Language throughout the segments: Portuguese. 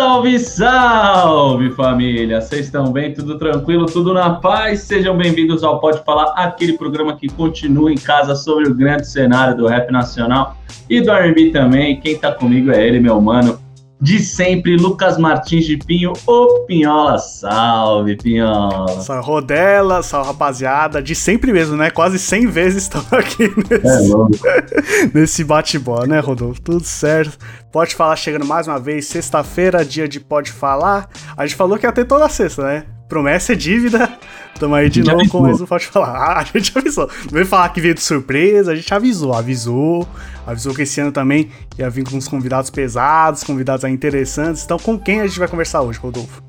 Salve, salve família! Vocês estão bem? Tudo tranquilo? Tudo na paz? Sejam bem-vindos ao Pode Falar, aquele programa que continua em casa sobre o grande cenário do rap nacional e do R&B também. Quem tá comigo é ele, meu mano, de sempre, Lucas Martins de Pinho, o Pinhola. Salve, Pinhola! Salve, Rodela, salve, rapaziada. De sempre mesmo, né? Quase 100 vezes estão aqui nesse, é nesse bate-bola, né, Rodolfo? Tudo certo. Pode Falar chegando mais uma vez, sexta-feira, dia de Pode Falar. A gente falou que ia ter toda sexta, né? Promessa é dívida. Tamo aí de novo com mais um Pode Falar. Ah, a gente avisou. Não veio falar que veio de surpresa, a gente avisou, avisou. Avisou que esse ano também ia vir com uns convidados pesados, convidados interessantes. Então, com quem a gente vai conversar hoje, Rodolfo?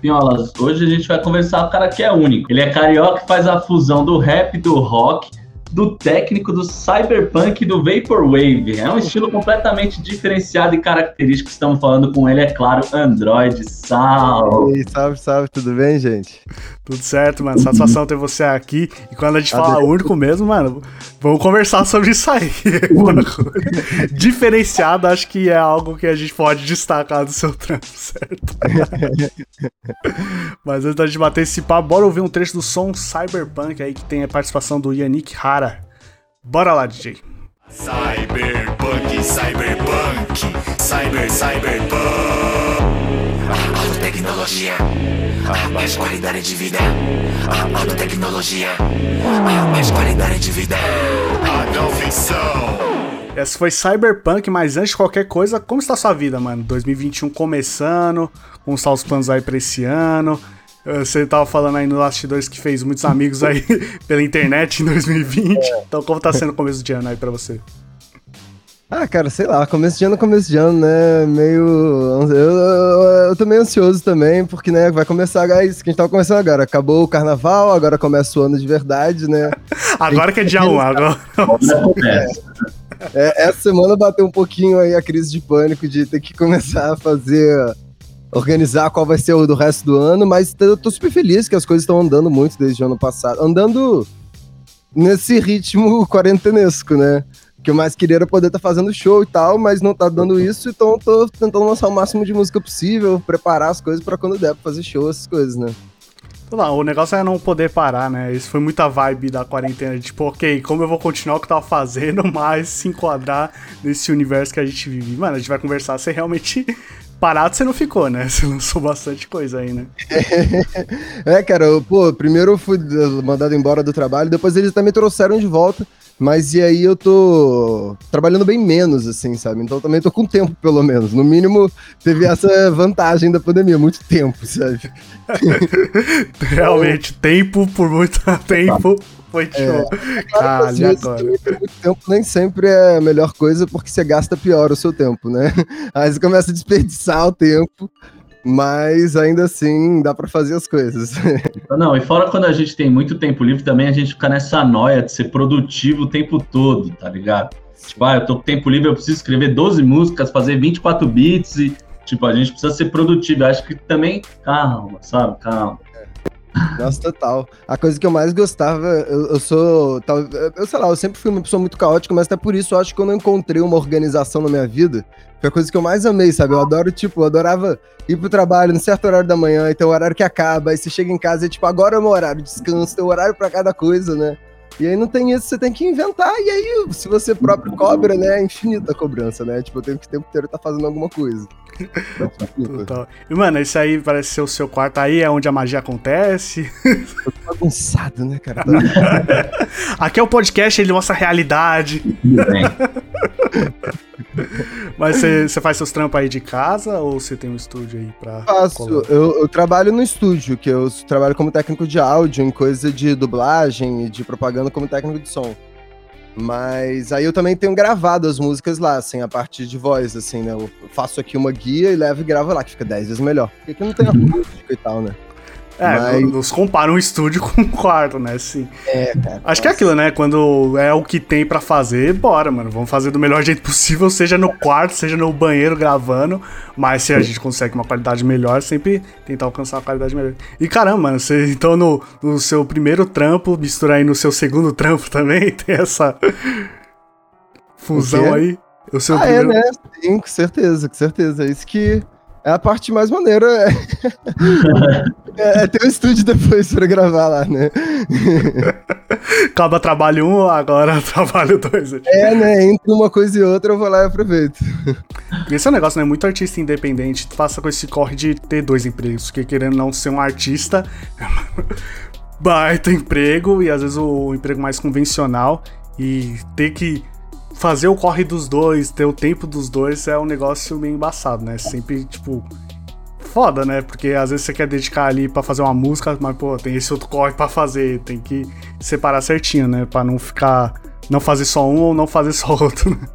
Pinholas, hoje a gente vai conversar com o cara que é único. Ele é carioca e faz a fusão do rap, do rock do técnico do cyberpunk do vaporwave. É um estilo completamente diferenciado e característico. Estamos falando com ele, é claro, Android. Salve! Ei, salve, salve, tudo bem, gente? Tudo certo, mano. Satisfação ter você aqui. E quando a gente fala único mesmo, mano, vamos conversar sobre isso aí. Diferenciado, acho que é algo que a gente pode destacar do seu trampo, certo? Mas antes da gente bater esse papo, bora ouvir um trecho do som Cyberpunk aí que tem a participação do Yannick Hara. Bora lá, DJ. Cyberpunk, cyberpunk, cyber, cyberpunk. Nanotecnologia, mais qualidade de vida. Nanotecnologia, mais qualidade de vida. A não ficção. Essa foi Cyberpunk, mas antes de qualquer coisa, como está a sua vida, mano? 2021 começando, estão os planos aí pra esse ano? Você tava falando aí no Last 2 que fez muitos amigos aí pela internet em 2020. É. Então, como tá sendo o começo de ano aí pra você? Ah, cara, sei lá, começo de ano, começo de ano, né? Meio. Eu, eu, eu tô meio ansioso também, porque, né, vai começar é isso que a gente tava começando agora. Acabou o carnaval, agora começa o ano de verdade, né? agora que é dia 1, agora. É, essa semana bateu um pouquinho aí a crise de pânico de ter que começar a fazer. Organizar qual vai ser o do resto do ano, mas eu tô super feliz que as coisas estão andando muito desde o ano passado. Andando nesse ritmo quarentenesco, né? que eu mais queria era poder estar tá fazendo show e tal, mas não tá dando isso, então tô tentando lançar o máximo de música possível, preparar as coisas para quando der pra fazer show, essas coisas, né? Não, o negócio é não poder parar, né? Isso foi muita vibe da quarentena. Tipo, ok, como eu vou continuar o que eu tava fazendo, mas se enquadrar nesse universo que a gente vive. Mano, a gente vai conversar, você realmente parado você não ficou, né? Você lançou bastante coisa aí, né? é, cara, eu, pô, primeiro eu fui mandado embora do trabalho, depois eles também trouxeram de volta. Mas e aí eu tô trabalhando bem menos, assim, sabe? Então também tô com tempo, pelo menos. No mínimo, teve essa vantagem da pandemia, muito tempo, sabe? Realmente, tempo por muito tempo. Foi é, show. É, claro, às vezes, agora. muito tempo nem sempre é a melhor coisa porque você gasta pior o seu tempo, né? Aí você começa a desperdiçar o tempo mas ainda assim dá para fazer as coisas. Não, e fora quando a gente tem muito tempo livre também, a gente fica nessa noia de ser produtivo o tempo todo, tá ligado? Tipo, ah, eu tô com tempo livre, eu preciso escrever 12 músicas, fazer 24 beats e, tipo, a gente precisa ser produtivo. Eu acho que também, calma, sabe? Calma. Nossa, total. A coisa que eu mais gostava, eu, eu, sou. Eu sei lá, eu sempre fui uma pessoa muito caótica, mas até por isso eu acho que eu não encontrei uma organização na minha vida. Foi a coisa que eu mais amei, sabe? Eu adoro, tipo, eu adorava ir pro trabalho no certo horário da manhã, então o horário que acaba, aí você chega em casa e, tipo, agora é o meu horário de descanso, tem horário para cada coisa, né? E aí não tem isso, você tem que inventar, e aí, se você próprio cobra, né, é infinita a cobrança, né? Tipo, eu tenho que o tempo inteiro estar tá fazendo alguma coisa. Total. E, mano, isso aí parece ser o seu quarto aí, é onde a magia acontece. Eu tô bagunçado, né, cara? Aqui é o podcast, ele mostra a realidade. Mas você faz seus trampos aí de casa ou você tem um estúdio aí pra. Faço. Eu, eu, trabalho no estúdio, que eu trabalho como técnico de áudio, em coisa de dublagem e de propaganda como técnico de som. Mas aí eu também tenho gravado as músicas lá, assim, a partir de voz, assim, né? Eu faço aqui uma guia e levo e gravo lá, que fica 10 vezes melhor. Porque aqui não tem acústico e tal, né? É, Mas... nos compara um estúdio com um quarto, né? Sim. É, cara. Acho que é aquilo, né? Quando é o que tem para fazer, bora, mano. Vamos fazer do melhor jeito possível, seja no quarto, seja no banheiro gravando. Mas se a gente consegue uma qualidade melhor, sempre tentar alcançar uma qualidade melhor. E caramba, mano, você então no, no seu primeiro trampo, misturar aí no seu segundo trampo também, tem essa fusão aí. O seu ah, é, primeiro... é, né? Sim, com certeza, com certeza. É isso que é a parte mais maneira. É, é ter um estúdio depois pra gravar lá, né? Acaba trabalho um, agora trabalho dois. É, né? Entre uma coisa e outra eu vou lá e aproveito. Esse é um negócio, né? Muito artista independente passa com esse corre de ter dois empregos, porque querendo não ser um artista, baita emprego e às vezes o emprego mais convencional e ter que fazer o corre dos dois, ter o tempo dos dois é um negócio meio embaçado, né? Sempre, tipo, foda, né? Porque às vezes você quer dedicar ali para fazer uma música, mas, pô, tem esse outro corre para fazer, tem que separar certinho, né? Pra não ficar. Não fazer só um ou não fazer só outro, né?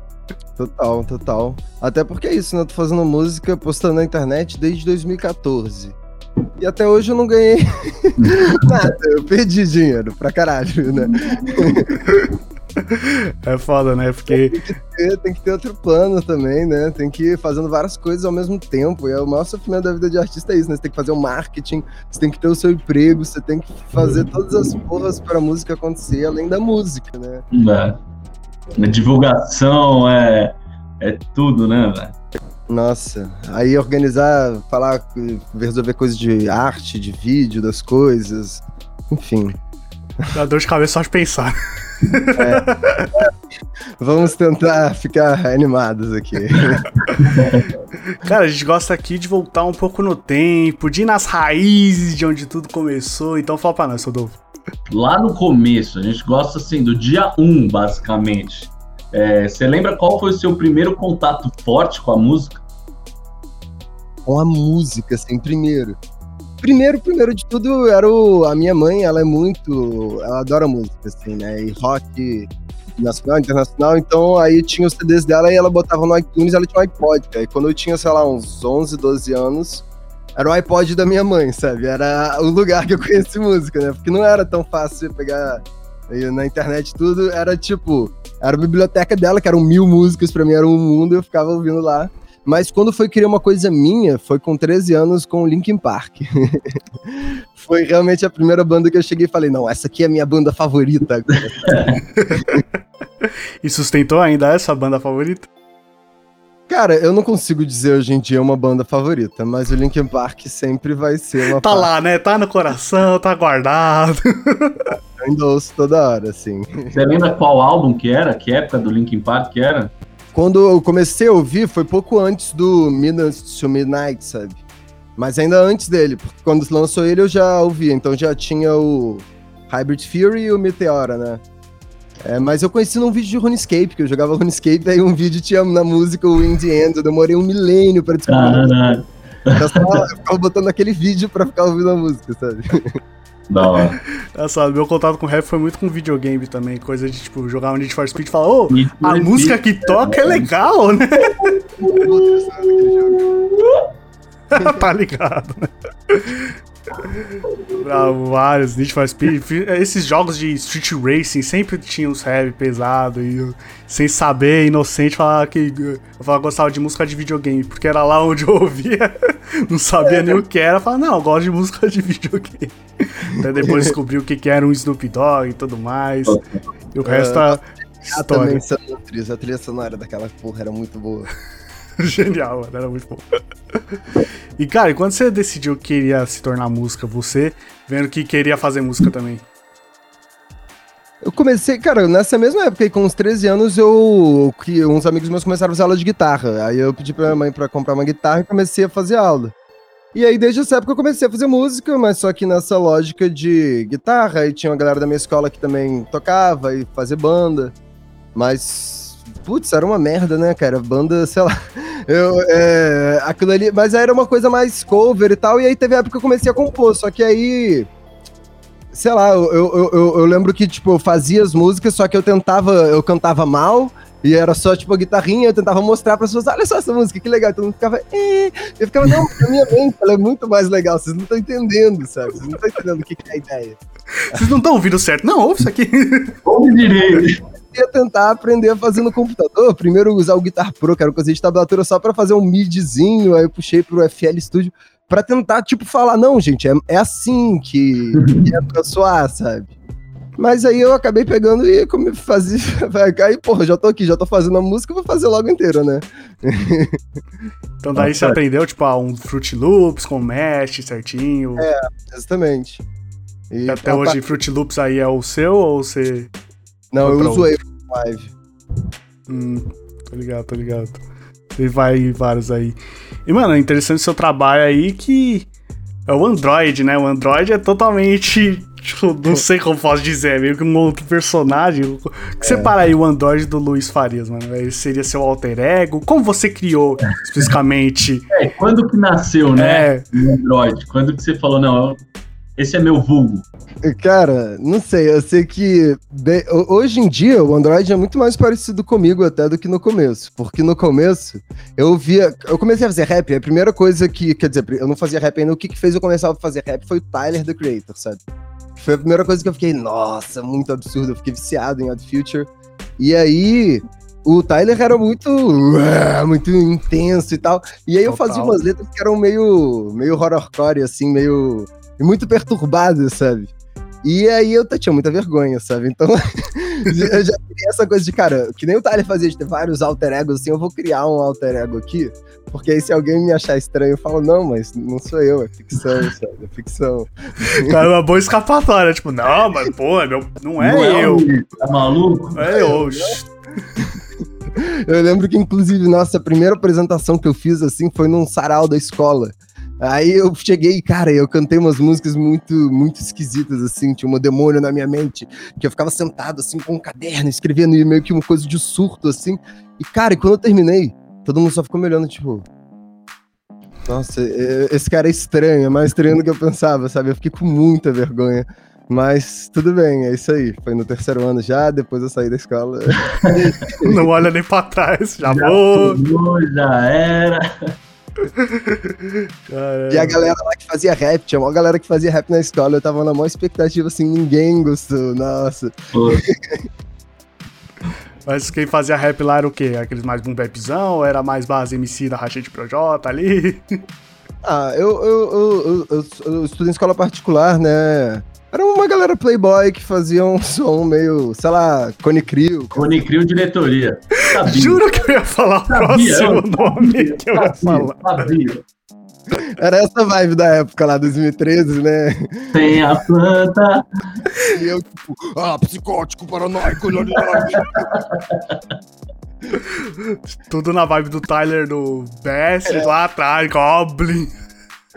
Total, total. Até porque é isso, né? Eu tô fazendo música, postando na internet desde 2014. E até hoje eu não ganhei nada. Eu perdi dinheiro pra caralho, né? É foda, né? Porque. Tem que, ter, tem que ter outro plano também, né? Tem que ir fazendo várias coisas ao mesmo tempo. E é o maior sofrimento da vida de artista é isso, né? Você tem que fazer o marketing, você tem que ter o seu emprego, você tem que fazer todas as porras pra música acontecer, além da música, né? É. A divulgação é, é tudo, né, velho? Nossa, aí organizar, falar, resolver coisas de arte, de vídeo, das coisas, enfim. Dá dor de cabeça só de pensar. É. Vamos tentar ficar animados aqui. Cara, a gente gosta aqui de voltar um pouco no tempo, de ir nas raízes de onde tudo começou. Então fala pra nós, Rodolfo. Lá no começo, a gente gosta assim do dia 1, um, basicamente. É, você lembra qual foi o seu primeiro contato forte com a música? Com a música, assim, primeiro. Primeiro, primeiro de tudo, era o, a minha mãe, ela é muito. Ela adora música, assim, né? E rock nacional, internacional. Então aí tinha os CDs dela e ela botava no iTunes ela tinha um iPod. Aí quando eu tinha, sei lá, uns 11, 12 anos, era o iPod da minha mãe, sabe? Era o lugar que eu conheci música, né? Porque não era tão fácil pegar na internet tudo. Era tipo, era a biblioteca dela, que eram mil músicas, pra mim era um mundo, eu ficava ouvindo lá. Mas quando foi criar uma coisa minha, foi com 13 anos com o Linkin Park. foi realmente a primeira banda que eu cheguei e falei, não, essa aqui é a minha banda favorita agora. e sustentou ainda essa banda favorita? Cara, eu não consigo dizer hoje em dia uma banda favorita, mas o Linkin Park sempre vai ser uma. Tá parte. lá, né? Tá no coração, tá guardado. Eu ainda ouço toda hora, assim. Você lembra qual álbum que era? Que época do Linkin Park que era? Quando eu comecei a ouvir, foi pouco antes do Midnight to Midnight, sabe? Mas ainda antes dele, porque quando lançou ele eu já ouvia, então já tinha o Hybrid Fury e o Meteora, né? É, mas eu conheci num vídeo de RuneScape, que eu jogava RuneScape, aí um vídeo tinha na música o In The End, eu demorei um milênio pra descobrir. Caralho. Eu, só, eu ficava botando aquele vídeo pra ficar ouvindo a música, sabe? Da hora. É meu contato com rap foi muito com videogame também, coisa de tipo, jogar um Need for Speed e falar, ô, oh, a música que toca é legal, né? tá ligado, né? Pra vários Need for Speed. Esses jogos de Street Racing sempre tinham os heavy pesado e sem saber, inocente, falar que eu falava, gostava de música de videogame, porque era lá onde eu ouvia, não sabia nem o que era. Falava, não, eu gosto de música de videogame. Até depois descobri o que, que era um Snoop Dogg e tudo mais. E o resto é. História. A trilha sonora daquela porra era muito boa. Genial, mano, era muito bom. E, cara, quando você decidiu que queria se tornar música, você vendo que queria fazer música também? Eu comecei, cara, nessa mesma época, com uns 13 anos, eu que uns amigos meus começaram a fazer aula de guitarra. Aí eu pedi pra minha mãe pra comprar uma guitarra e comecei a fazer aula. E aí, desde essa época, eu comecei a fazer música, mas só que nessa lógica de guitarra, e tinha uma galera da minha escola que também tocava e fazia banda. Mas putz, era uma merda, né, cara? Banda, sei lá. Eu, é, aquilo ali. Mas aí era uma coisa mais cover e tal. E aí teve a época que eu comecei a compor. Só que aí. sei lá, eu, eu, eu, eu, lembro que, tipo, eu fazia as músicas, só que eu tentava, eu cantava mal, e era só, tipo, a guitarrinha, eu tentava mostrar para as pessoas, olha só essa música, que legal. Todo mundo ficava, eh. eu ficava, não, na minha mente ela é muito mais legal, vocês não estão entendendo, sabe? Vocês não estão entendendo o que, que é a ideia. Vocês não estão ouvindo certo. Não, ouve isso aqui. Ouve direito. Eu ia tentar aprender a fazer no computador, primeiro usar o Guitar Pro, que era coisa de tablatura só para fazer um midzinho, aí eu puxei pro FL Studio para tentar, tipo, falar, não, gente, é, é assim que, que é pra soar, sabe? Mas aí eu acabei pegando e como fazer. Aí, porra, já tô aqui, já tô fazendo a música, vou fazer logo inteira, né? então daí você aprendeu, tipo, a um Fruit Loops com mesh certinho. É, exatamente. E, e até hoje Fruit Loops aí é o seu ou você. Não, eu uso ele Live. Hum, tô ligado, tô ligado. Você vai vários aí. E, mano, é interessante o seu trabalho aí que é o Android, né? O Android é totalmente Tipo, não sei como posso dizer, é meio que um outro personagem. que é. separa aí o Android do Luiz Farias, mano? Ele seria seu alter ego? Como você criou especificamente? É, quando que nasceu, né? É. O Android? Quando que você falou, não, esse é meu vulgo? Cara, não sei, eu sei que bem, hoje em dia o Android é muito mais parecido comigo até do que no começo. Porque no começo eu via. Eu comecei a fazer rap, a primeira coisa que. Quer dizer, eu não fazia rap ainda, o que, que fez eu começar a fazer rap foi o Tyler, the Creator, sabe? Foi a primeira coisa que eu fiquei, nossa, muito absurdo. Eu fiquei viciado em Odd Future. E aí, o Tyler era muito, muito intenso e tal. E aí Total. eu fazia umas letras que eram meio, meio horrorcore, assim, meio. Muito perturbadas, sabe? E aí eu tinha muita vergonha, sabe? Então, eu já queria essa coisa de, cara, que nem o Tyler fazia de ter vários alter egos, assim, eu vou criar um alter ego aqui, porque aí se alguém me achar estranho, eu falo, não, mas não sou eu, é ficção, sabe? É ficção. Cara, é uma boa escapatória, tipo, não, mas, pô, é meu, não é não é eu. É tá maluco? É eu. Eu lembro que, inclusive, nossa, a primeira apresentação que eu fiz, assim, foi num sarau da escola. Aí eu cheguei, cara, eu cantei umas músicas muito, muito esquisitas, assim, tinha um demônio na minha mente, que eu ficava sentado, assim, com um caderno, escrevendo meio que uma coisa de surto, assim. E, cara, e quando eu terminei, todo mundo só ficou me olhando, tipo. Nossa, esse cara é estranho, é mais estranho do que eu pensava, sabe? Eu fiquei com muita vergonha. Mas tudo bem, é isso aí. Foi no terceiro ano já, depois eu saí da escola. Não olha nem pra trás, já, já vou. já era. E a galera lá que fazia rap, tinha uma galera que fazia rap na escola, eu tava na maior expectativa, assim, ninguém gostou, nossa. Mas quem fazia rap lá era o quê? Aqueles mais boom bapzão era mais base MC da Rachete Projota ali? Ah, eu, eu, eu, eu, eu estudei em escola particular, né? Era uma galera playboy que fazia um som meio, sei lá, Cone Crio. Cone Crio diretoria. Sabia. Juro que eu ia falar o próximo nome que eu ia falar. Sabia. Era essa vibe da época lá, 2013, né? Tem a planta. E eu, tipo, ah, psicótico, paranoico, Tudo na vibe do Tyler do Best, é. lá atrás, Goblin.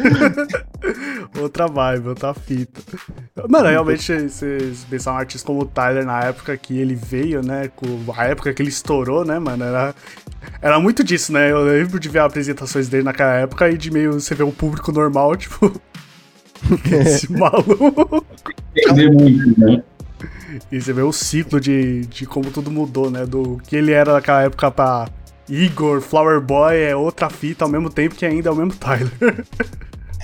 outra vibe, outra fita. Mano, realmente, você pensar um artista como o Tyler na época que ele veio, né? Com a época que ele estourou, né, mano? Era, era muito disso, né? Eu lembro de ver apresentações dele naquela época e de meio você ver um público normal, tipo. esse maluco. Muito, né? E você vê o ciclo de, de como tudo mudou, né? Do que ele era naquela época pra Igor, Flower Boy é outra fita ao mesmo tempo que ainda é o mesmo Tyler.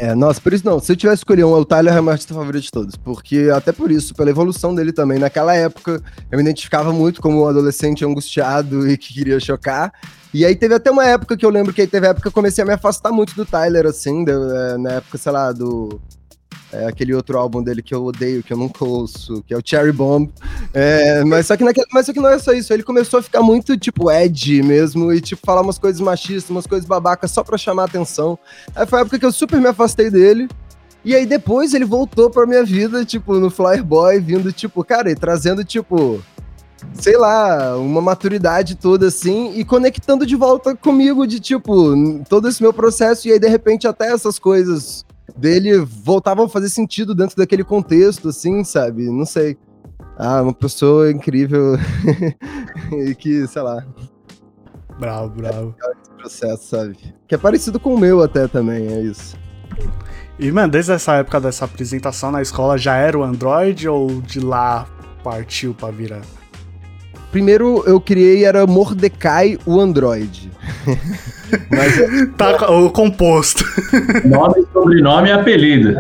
É, nossa, por isso não. Se eu tivesse escolhido um, o Tyler é o meu artista favorito de todos. Porque, até por isso, pela evolução dele também. Naquela época, eu me identificava muito como um adolescente angustiado e que queria chocar. E aí teve até uma época que eu lembro que aí teve a época que eu comecei a me afastar muito do Tyler, assim, é, na época, sei lá, do é aquele outro álbum dele que eu odeio, que eu nunca ouço, que é o Cherry Bomb. É, mas, só que mas só que não é só isso. Ele começou a ficar muito, tipo, Ed mesmo, e, tipo, falar umas coisas machistas, umas coisas babacas só pra chamar atenção. Aí foi a época que eu super me afastei dele. E aí depois ele voltou pra minha vida, tipo, no Flyer Boy, vindo, tipo, cara, e trazendo, tipo, sei lá, uma maturidade toda assim e conectando de volta comigo de tipo todo esse meu processo e aí de repente até essas coisas dele voltavam a fazer sentido dentro daquele contexto, assim, sabe? Não sei. Ah, uma pessoa incrível e que, sei lá. Bravo, bravo. É esse processo, sabe? Que é parecido com o meu até também, é isso. E, mano, desde essa época dessa apresentação na escola, já era o Android ou de lá partiu pra virar? Primeiro eu criei era Mordecai o Android. Mas tá o composto. Nome, sobrenome e apelido.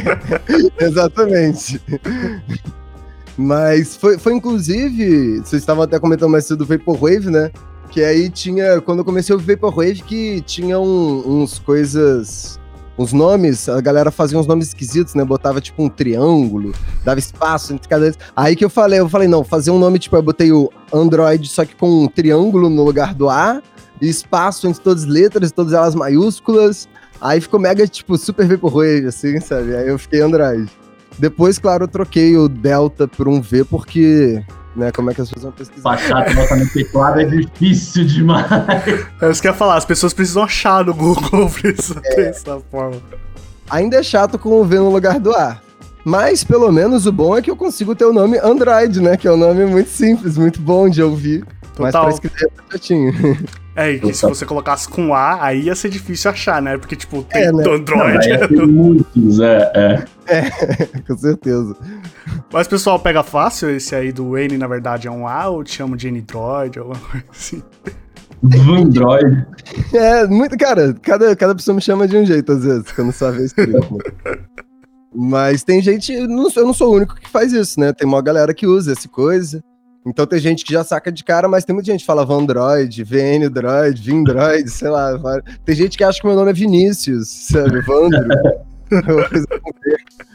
Exatamente. Mas foi, foi inclusive, vocês estavam até comentando mais cedo do Vaporwave, né? Que aí tinha, quando eu comecei o Vaporwave, que tinha um, uns coisas os nomes, a galera fazia uns nomes esquisitos, né? Botava tipo um triângulo, dava espaço entre cada. Aí que eu falei, eu falei, não, fazer um nome, tipo, eu botei o Android, só que com um triângulo no lugar do A, e espaço entre todas as letras, todas elas maiúsculas. Aí ficou mega, tipo, super vaporwave, assim, sabe? Aí eu fiquei Android. Depois, claro, eu troquei o Delta por um V, porque né? Como é que as pessoas vão pesquisar? Baixar no teclado é difícil demais. É isso que eu ia falar, as pessoas precisam achar no Google precisa é. dessa forma. Ainda é chato com o V no lugar do A. Mas, pelo menos, o bom é que eu consigo ter o nome Android, né? Que é um nome muito simples, muito bom de ouvir. Total. Mas pra escrever é chatinho. É, e se você colocasse com A, aí ia ser difícil achar, né? Porque, tipo, tem é, né? Android. Não, tem muitos, é, é. É, com certeza. Mas, pessoal, pega fácil esse aí do N, na verdade, é um A, ou te chamo de N-Droid, alguma coisa assim? Android. É, muito, cara, cada, cada pessoa me chama de um jeito, às vezes, quando sabe escrever. Mas tem gente, eu não, eu não sou o único que faz isso, né? Tem uma galera que usa essa coisa. Então tem gente que já saca de cara, mas tem muita gente que fala Vandroid, VN Droid, Vindroid, sei lá. Tem gente que acha que meu nome é Vinícius, sabe? Vandro.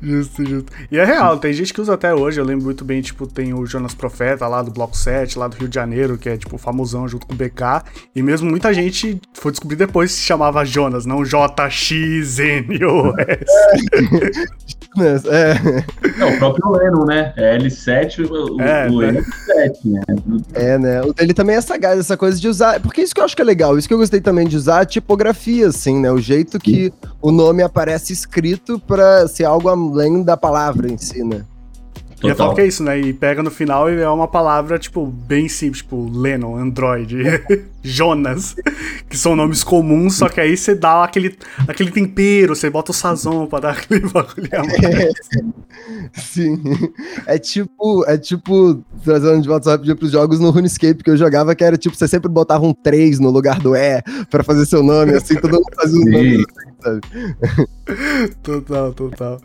justo, justo. E é real, tem gente que usa até hoje. Eu lembro muito bem, tipo, tem o Jonas Profeta lá do Bloco 7, lá do Rio de Janeiro, que é, tipo, famosão junto com o BK. E mesmo muita gente foi descobrir depois que se chamava Jonas, não J-X-N-O-S. É. Não, o próprio Lennon, né? É L7, o, é, o né? L7, né? É, né? Ele também é sagaz, essa coisa de usar. Porque isso que eu acho que é legal, isso que eu gostei também de usar a tipografia, assim, né? O jeito que o nome aparece escrito para ser algo além da palavra em si, né? E eu falo que é isso, né? E pega no final e é uma palavra, tipo, bem simples, tipo, Lennon, Android, Jonas, que são nomes comuns, só que aí você dá aquele, aquele tempero, você bota o sazon pra dar aquele bagulho a mais. sim. É tipo, é tipo, trazendo de volta rapidinho pros jogos no RuneScape que eu jogava, que era tipo, você sempre botava um 3 no lugar do E pra fazer seu nome, assim, todo mundo fazia um nome, sabe? Total, total.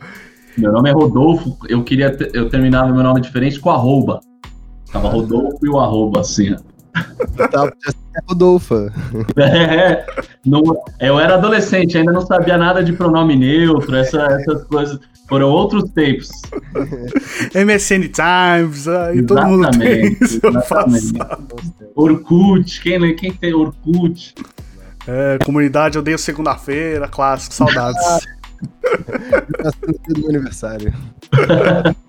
Meu nome é Rodolfo, eu queria ter, eu terminava meu nome diferente com arroba. Tava Rodolfo e o arroba, assim. Tá, é Rodolfo. É, não, eu era adolescente, ainda não sabia nada de pronome neutro, essa, essas coisas. Foram outros tempos. MSN Times, aí todo mundo tem Orkut, quem, quem tem Orkut? É, comunidade Odeio Segunda-feira, clássico, saudades. Do meu aniversário.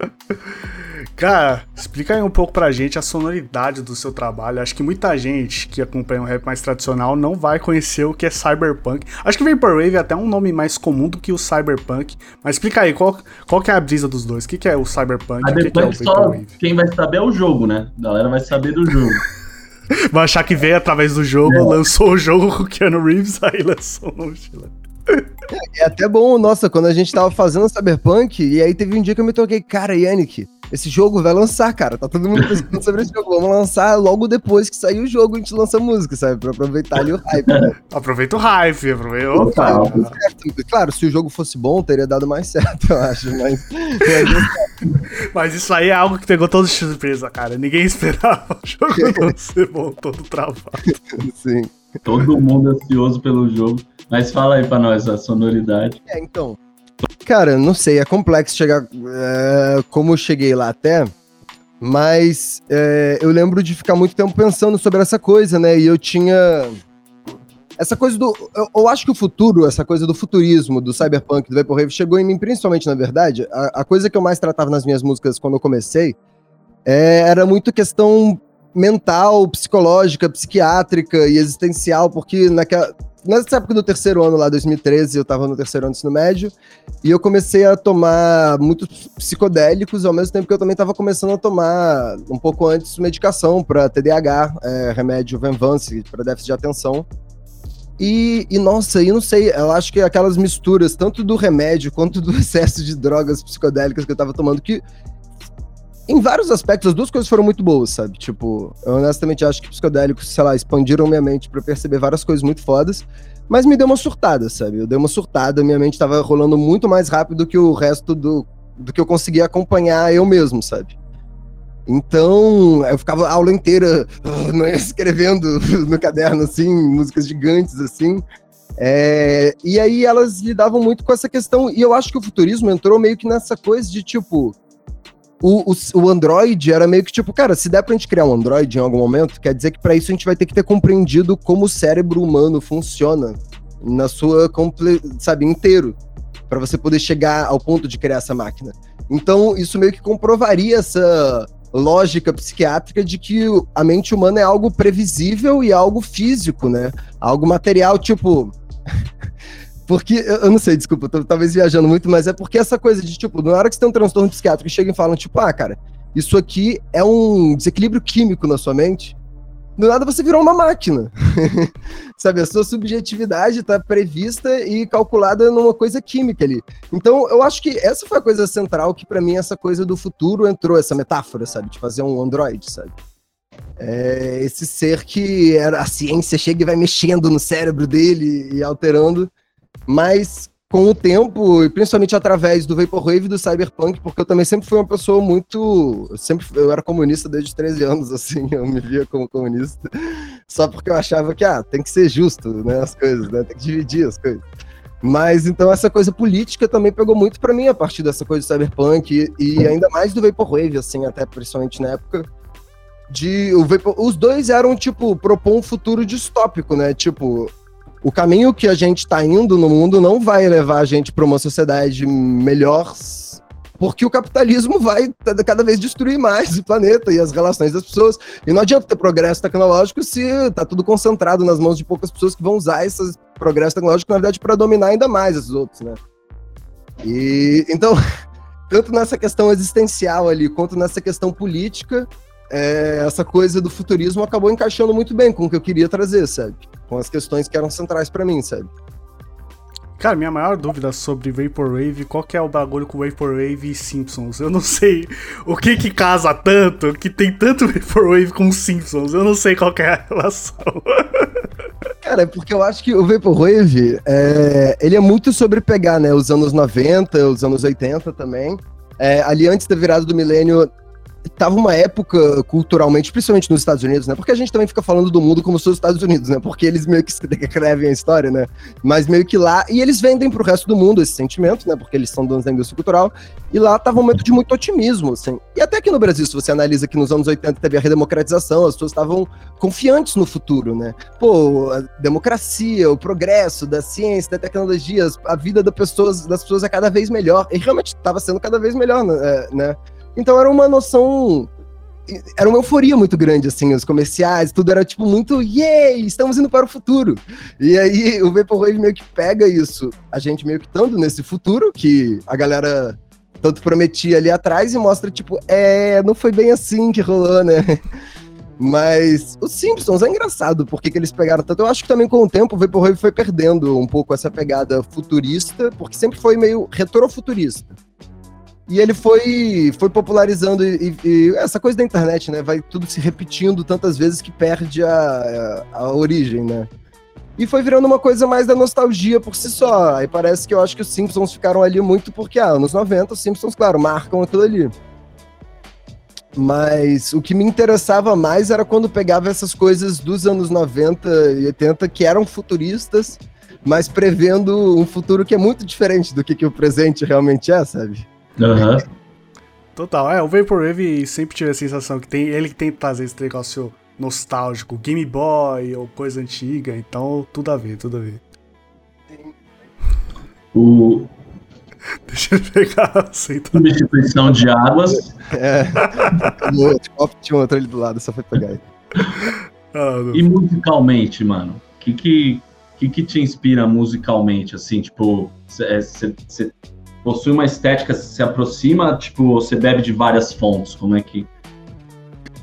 Cara, explica aí um pouco pra gente a sonoridade do seu trabalho. Acho que muita gente que acompanha o rap mais tradicional não vai conhecer o que é cyberpunk. Acho que Vaporwave é até um nome mais comum do que o cyberpunk. Mas explica aí, qual, qual que é a brisa dos dois? O que, que é o cyberpunk e o que, que é o Vaporwave? quem vai saber é o jogo, né? A galera vai saber do jogo. vai achar que veio através do jogo, é. lançou o jogo com o Keanu Reeves, aí lançou o mochila. É até bom, nossa, quando a gente tava fazendo Cyberpunk, e aí teve um dia que eu me toquei, cara, Yannick, esse jogo vai lançar, cara. Tá todo mundo pensando sobre esse jogo. Vamos lançar logo depois que sair o jogo, a gente lança música, sabe? Pra aproveitar ali o hype. Né? Aproveita o hype, aproveita o hype. Claro, se o jogo fosse bom, teria dado mais certo, eu acho, mas. mas isso aí é algo que pegou todos de surpresa, cara. Ninguém esperava o jogo não ser bom, todo travado. Sim. Todo mundo ansioso pelo jogo. Mas fala aí pra nós a sonoridade. É, então. Cara, não sei, é complexo chegar. É, como eu cheguei lá até. Mas é, eu lembro de ficar muito tempo pensando sobre essa coisa, né? E eu tinha. Essa coisa do. Eu, eu acho que o futuro, essa coisa do futurismo, do cyberpunk, do Vaporwave, chegou em mim, principalmente, na verdade. A, a coisa que eu mais tratava nas minhas músicas quando eu comecei é, era muito questão mental, psicológica, psiquiátrica e existencial, porque naquela, nessa época do terceiro ano lá, 2013, eu tava no terceiro ano do ensino médio, e eu comecei a tomar muitos psicodélicos, ao mesmo tempo que eu também tava começando a tomar, um pouco antes, medicação para TDAH, é, remédio Venvance, para déficit de atenção. E, e, nossa, eu não sei, eu acho que aquelas misturas, tanto do remédio quanto do excesso de drogas psicodélicas que eu tava tomando, que em vários aspectos as duas coisas foram muito boas, sabe? Tipo, eu honestamente acho que psicodélicos, sei lá, expandiram minha mente para perceber várias coisas muito fodas, mas me deu uma surtada, sabe? Eu dei uma surtada, minha mente tava rolando muito mais rápido que o resto do, do que eu conseguia acompanhar eu mesmo, sabe? Então, eu ficava a aula inteira uh, escrevendo no caderno, assim, músicas gigantes, assim. É, e aí elas lidavam muito com essa questão, e eu acho que o futurismo entrou meio que nessa coisa de tipo. O, o, o Android era meio que tipo, cara, se der pra gente criar um Android em algum momento, quer dizer que para isso a gente vai ter que ter compreendido como o cérebro humano funciona na sua, sabe, inteiro, para você poder chegar ao ponto de criar essa máquina. Então, isso meio que comprovaria essa lógica psiquiátrica de que a mente humana é algo previsível e algo físico, né? Algo material, tipo. Porque, eu não sei, desculpa, tô talvez viajando muito, mas é porque essa coisa de, tipo, na hora que você tem um transtorno psiquiátrico, chega e falam, tipo, ah, cara, isso aqui é um desequilíbrio químico na sua mente, do nada você virou uma máquina. Sabe, a sua subjetividade está prevista e calculada numa coisa química ali. Então, eu acho que essa foi a coisa central que para mim essa coisa do futuro entrou, essa metáfora, sabe, de fazer um android, sabe? É esse ser que a ciência chega e vai mexendo no cérebro dele e alterando, mas com o tempo, e principalmente através do Vaporwave e do Cyberpunk, porque eu também sempre fui uma pessoa muito. Sempre eu era comunista desde 13 anos, assim, eu me via como comunista, só porque eu achava que ah, tem que ser justo, né? As coisas, né? Tem que dividir as coisas. Mas então essa coisa política também pegou muito para mim a partir dessa coisa do Cyberpunk e, e ainda mais do Vaporwave, assim, até principalmente na época. De, o Vapor, os dois eram, tipo, propor um futuro distópico, né? Tipo, o caminho que a gente está indo no mundo não vai levar a gente para uma sociedade melhor, porque o capitalismo vai cada vez destruir mais o planeta e as relações das pessoas. E não adianta ter progresso tecnológico se está tudo concentrado nas mãos de poucas pessoas que vão usar esse progresso tecnológico, na verdade, para dominar ainda mais os outros, né? E então, tanto nessa questão existencial ali, quanto nessa questão política, é, essa coisa do futurismo acabou encaixando muito bem com o que eu queria trazer, sabe? Com as questões que eram centrais para mim, sabe? Cara, minha maior dúvida sobre Vaporwave, qual que é o bagulho com Vaporwave e Simpsons? Eu não sei o que que casa tanto, que tem tanto Vaporwave com Simpsons. Eu não sei qual que é a relação. Cara, é porque eu acho que o Vaporwave, é, ele é muito sobre pegar, né, os anos 90, os anos 80 também. É, ali antes da virada do milênio, tava uma época culturalmente, principalmente nos Estados Unidos, né? Porque a gente também fica falando do mundo como se fosse os Estados Unidos, né? Porque eles meio que escrevem a história, né? Mas meio que lá. E eles vendem pro resto do mundo esse sentimento, né? Porque eles são donos da indústria cultural. E lá tava um momento de muito otimismo, assim. E até aqui no Brasil, se você analisa que nos anos 80 teve a redemocratização, as pessoas estavam confiantes no futuro, né? Pô, a democracia, o progresso da ciência, da tecnologia, a vida das pessoas, das pessoas é cada vez melhor. E realmente estava sendo cada vez melhor, né? Então era uma noção. Era uma euforia muito grande, assim, os comerciais, tudo era tipo muito, yay, estamos indo para o futuro. E aí o Vaporwave meio que pega isso, a gente meio que estando nesse futuro, que a galera tanto prometia ali atrás e mostra, tipo, é, não foi bem assim que rolou, né? Mas os Simpsons é engraçado porque que eles pegaram tanto. Eu acho que também com o tempo o Vaporwave foi perdendo um pouco essa pegada futurista, porque sempre foi meio retrofuturista. E ele foi, foi popularizando e, e, essa coisa da internet, né? Vai tudo se repetindo tantas vezes que perde a, a, a, origem, né? E foi virando uma coisa mais da nostalgia por si só. Aí parece que eu acho que os Simpsons ficaram ali muito porque, ah, anos 90, os Simpsons, claro, marcam aquilo ali. Mas o que me interessava mais era quando pegava essas coisas dos anos 90 e 80 que eram futuristas, mas prevendo um futuro que é muito diferente do que, que o presente realmente é, sabe? Uhum. Total. É, o Vaporwave sempre tive a sensação que tem ele que tem que trazer esse negócio nostálgico, Game Boy ou coisa antiga, então tudo a ver, tudo a ver. O... Deixa eu pegar a Substituição de águas. É. Tinha um outro ali do lado, só foi pegar aí. Ah, e musicalmente, mano? O que que, que que te inspira musicalmente, assim, tipo, você possui uma estética, se aproxima, tipo, você bebe de várias fontes, como é que...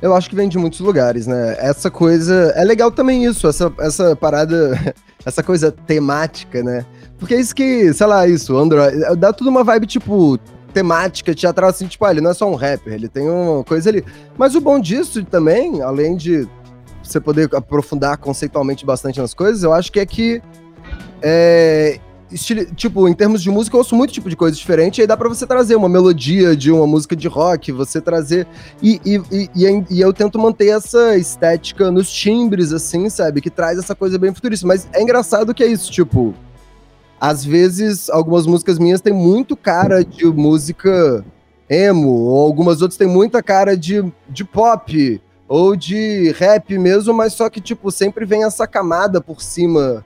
Eu acho que vem de muitos lugares, né? Essa coisa. É legal também isso, essa, essa parada essa coisa temática, né? Porque é isso que, sei lá, isso, Android, dá tudo uma vibe, tipo, temática, teatral, assim, tipo, ah, ele não é só um rapper, ele tem uma coisa ali. Mas o bom disso também, além de você poder aprofundar conceitualmente bastante nas coisas, eu acho que é que é, estilo, tipo, em termos de música, eu ouço muito tipo de coisa diferente, aí dá pra você trazer uma melodia de uma música de rock, você trazer. E, e, e, e, eu tento manter essa estética nos timbres, assim, sabe? Que traz essa coisa bem futurista. Mas é engraçado que é isso, tipo. Às vezes, algumas músicas minhas têm muito cara de música emo, ou algumas outras têm muita cara de, de pop, ou de rap mesmo, mas só que, tipo, sempre vem essa camada por cima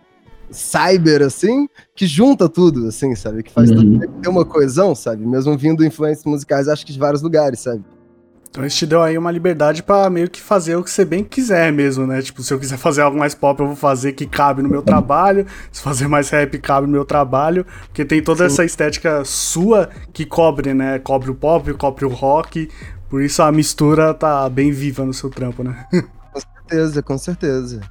cyber, assim, que junta tudo, assim, sabe? Que faz uhum. tudo ter uma coesão, sabe? Mesmo vindo influências musicais, acho que de vários lugares, sabe? Então isso te deu aí uma liberdade para meio que fazer o que você bem quiser mesmo, né? Tipo, se eu quiser fazer algo mais pop, eu vou fazer que cabe no meu trabalho. Se fazer mais rap, cabe no meu trabalho. Porque tem toda Sim. essa estética sua que cobre, né? Cobre o pop, cobre o rock. Por isso a mistura tá bem viva no seu trampo, né? Com certeza, com certeza.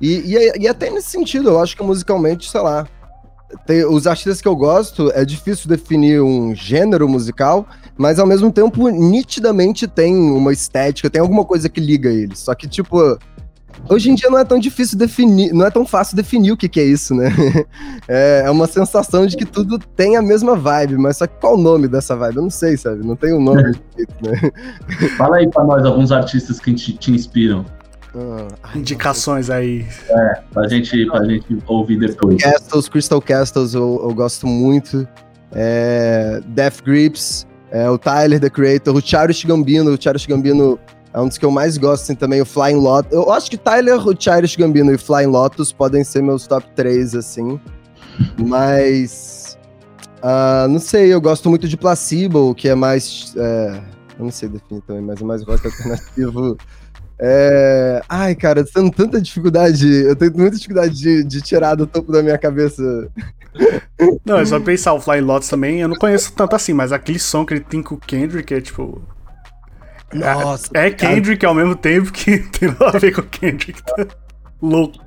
E, e, e, até nesse sentido, eu acho que musicalmente, sei lá. Tem, os artistas que eu gosto, é difícil definir um gênero musical, mas ao mesmo tempo, nitidamente tem uma estética, tem alguma coisa que liga eles. Só que, tipo, Hoje em dia não é tão difícil definir, não é tão fácil definir o que, que é isso, né? É, é, uma sensação de que tudo tem a mesma vibe, mas só que qual o nome dessa vibe? Eu não sei, sabe? Não tem um nome. né? Fala aí pra nós alguns artistas que te, te inspiram. Ah, Indicações aí. É, pra gente, pra gente ouvir depois. Castles, Crystal Castles eu, eu gosto muito. É, Death Grips, é, o Tyler, The Creator, o Childish Gambino. O Childish Gambino é um dos que eu mais gosto assim, também, o Flying Lotus. Eu acho que Tyler, o Childish Gambino e Flying Lotus podem ser meus top 3, assim. Mas... Uh, não sei, eu gosto muito de Placebo, que é mais... É, eu não sei definir também, mas é mais rock alternativo... É... Ai, cara, eu tenho tanta dificuldade. Eu tenho muita dificuldade de, de tirar do topo da minha cabeça. Não, é só pensar o Flying Lotus também. Eu não conheço tanto assim, mas aquele som que ele tem com o Kendrick é tipo. Nossa. É, é Kendrick cara... ao mesmo tempo que tem nada a ver com o Kendrick. louco.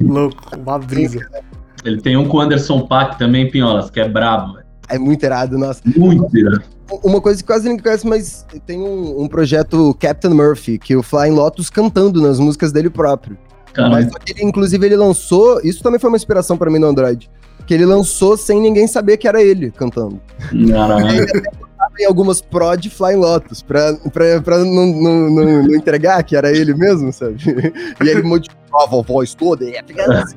Louco. Uma brisa. Ele tem um com o Anderson Paak também, Pinholas, que é brabo. É muito irado, nossa. Muito irado. Uma coisa que quase ninguém conhece, mas tem um, um, projeto Captain Murphy, que o Flying Lotus cantando nas músicas dele próprio. Caramba. Mas ele, inclusive, ele lançou. Isso também foi uma inspiração para mim no Android. Que ele lançou sem ninguém saber que era ele cantando. Caramba em algumas prod Flying Lotus, pra, pra, pra não, não, não, não, entregar que era ele mesmo, sabe? E ele modificava a voz toda, e, assim.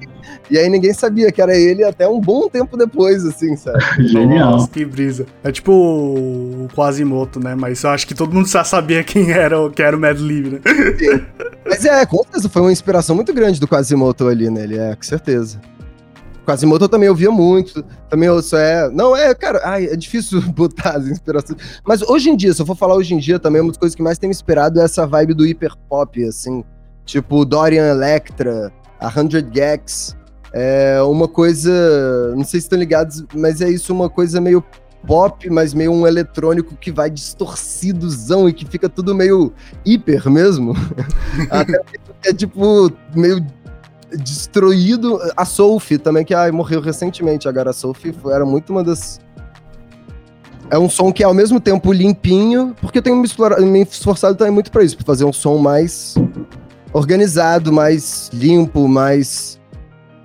e aí ninguém sabia que era ele até um bom tempo depois, assim, sabe? Genial. Nossa, que brisa. É tipo o Quasimoto, né? Mas eu acho que todo mundo já sabia quem era, que era o Mad Lib, né? Sim. Mas é, com certeza foi uma inspiração muito grande do Quasimoto ali, né? Ele é, com certeza. Quasimoto eu também ouvia muito. Também ouço, é. Não, é, cara, ai, é difícil botar as inspirações. Mas hoje em dia, se eu for falar hoje em dia, também uma das coisas que mais tem me inspirado é essa vibe do hiper pop, assim. Tipo Dorian Electra, a Hundred Gags. É uma coisa. Não sei se estão ligados, mas é isso, uma coisa meio pop, mas meio um eletrônico que vai distorcidozão e que fica tudo meio hiper mesmo. Até é tipo meio destruído. A Sophie também, que ai, morreu recentemente. Agora a Sophie era muito uma das. É um som que é ao mesmo tempo limpinho, porque eu tenho me, explorado, me esforçado também muito para isso, para fazer um som mais organizado, mais limpo, mais